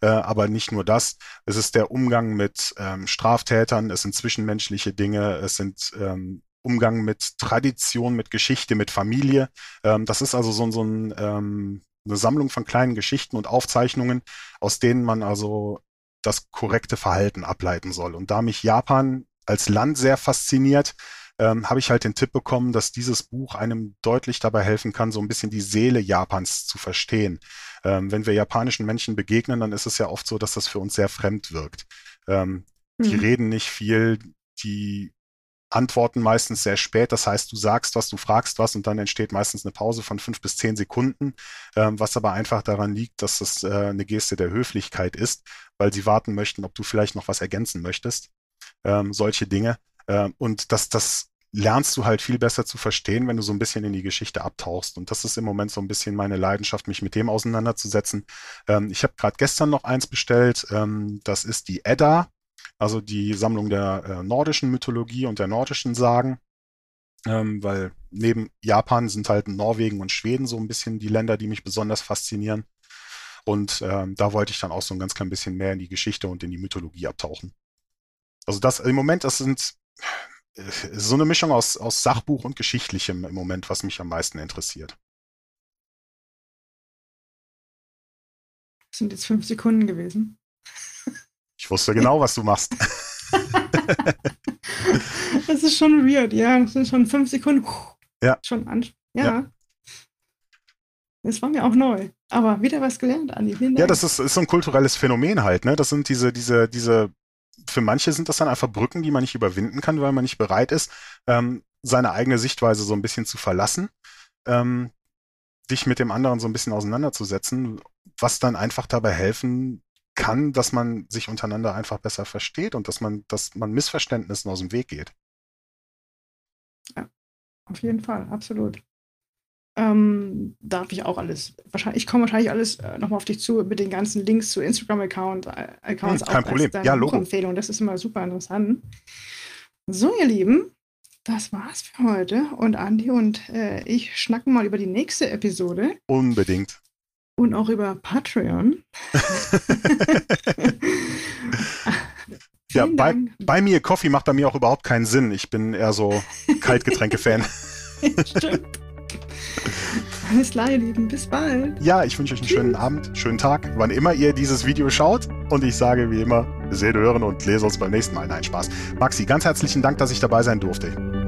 Äh, aber nicht nur das. Es ist der Umgang mit ähm, Straftätern, es sind zwischenmenschliche Dinge, es sind ähm, Umgang mit Tradition, mit Geschichte, mit Familie. Ähm, das ist also so, so ein, ähm, eine Sammlung von kleinen Geschichten und Aufzeichnungen, aus denen man also das korrekte Verhalten ableiten soll. Und da mich Japan als Land sehr fasziniert, ähm, habe ich halt den Tipp bekommen, dass dieses Buch einem deutlich dabei helfen kann, so ein bisschen die Seele Japans zu verstehen. Ähm, wenn wir japanischen Menschen begegnen, dann ist es ja oft so, dass das für uns sehr fremd wirkt. Ähm, mhm. Die reden nicht viel, die antworten meistens sehr spät. Das heißt, du sagst was, du fragst was und dann entsteht meistens eine Pause von fünf bis zehn Sekunden, ähm, was aber einfach daran liegt, dass das äh, eine Geste der Höflichkeit ist, weil sie warten möchten, ob du vielleicht noch was ergänzen möchtest. Ähm, solche Dinge. Ähm, und dass das lernst du halt viel besser zu verstehen, wenn du so ein bisschen in die Geschichte abtauchst. Und das ist im Moment so ein bisschen meine Leidenschaft, mich mit dem auseinanderzusetzen. Ähm, ich habe gerade gestern noch eins bestellt. Ähm, das ist die Edda, also die Sammlung der äh, nordischen Mythologie und der nordischen Sagen. Ähm, weil neben Japan sind halt Norwegen und Schweden so ein bisschen die Länder, die mich besonders faszinieren. Und ähm, da wollte ich dann auch so ein ganz klein bisschen mehr in die Geschichte und in die Mythologie abtauchen. Also das im Moment, das sind so eine Mischung aus, aus Sachbuch und Geschichtlichem im Moment, was mich am meisten interessiert. Das sind jetzt fünf Sekunden gewesen. Ich wusste genau, was du machst. *laughs* das ist schon weird, ja. Das sind schon fünf Sekunden. Ja. Schon an. Ja. ja. Das war mir auch neu. Aber wieder was gelernt, Andi. Ja, das ist, ist so ein kulturelles Phänomen halt, ne? Das sind diese, diese, diese für manche sind das dann einfach Brücken, die man nicht überwinden kann, weil man nicht bereit ist, ähm, seine eigene Sichtweise so ein bisschen zu verlassen, ähm, dich mit dem anderen so ein bisschen auseinanderzusetzen, was dann einfach dabei helfen kann, dass man sich untereinander einfach besser versteht und dass man, dass man Missverständnissen aus dem Weg geht. Ja, auf jeden Fall, absolut. Ähm, darf ich auch alles. Wahrscheinlich, ich komme wahrscheinlich alles äh, nochmal auf dich zu mit den ganzen Links zu Instagram-Account, äh. Hm, kein Problem. Ja, Logo. Empfehlung. Das ist immer super interessant. So, ihr Lieben, das war's für heute. Und Andi und äh, ich schnacken mal über die nächste Episode. Unbedingt. Und auch über Patreon. *laughs* ja, bei, bei, mir, Coffee macht bei mir auch überhaupt keinen Sinn. Ich bin eher so Kaltgetränke-Fan. *laughs* Stimmt. *laughs* Alles klar, ihr Lieben. Bis bald. Ja, ich wünsche euch einen schönen Abend, schönen Tag, wann immer ihr dieses Video schaut. Und ich sage wie immer, sehen, hören und lese uns beim nächsten Mal. Nein, Spaß. Maxi, ganz herzlichen Dank, dass ich dabei sein durfte.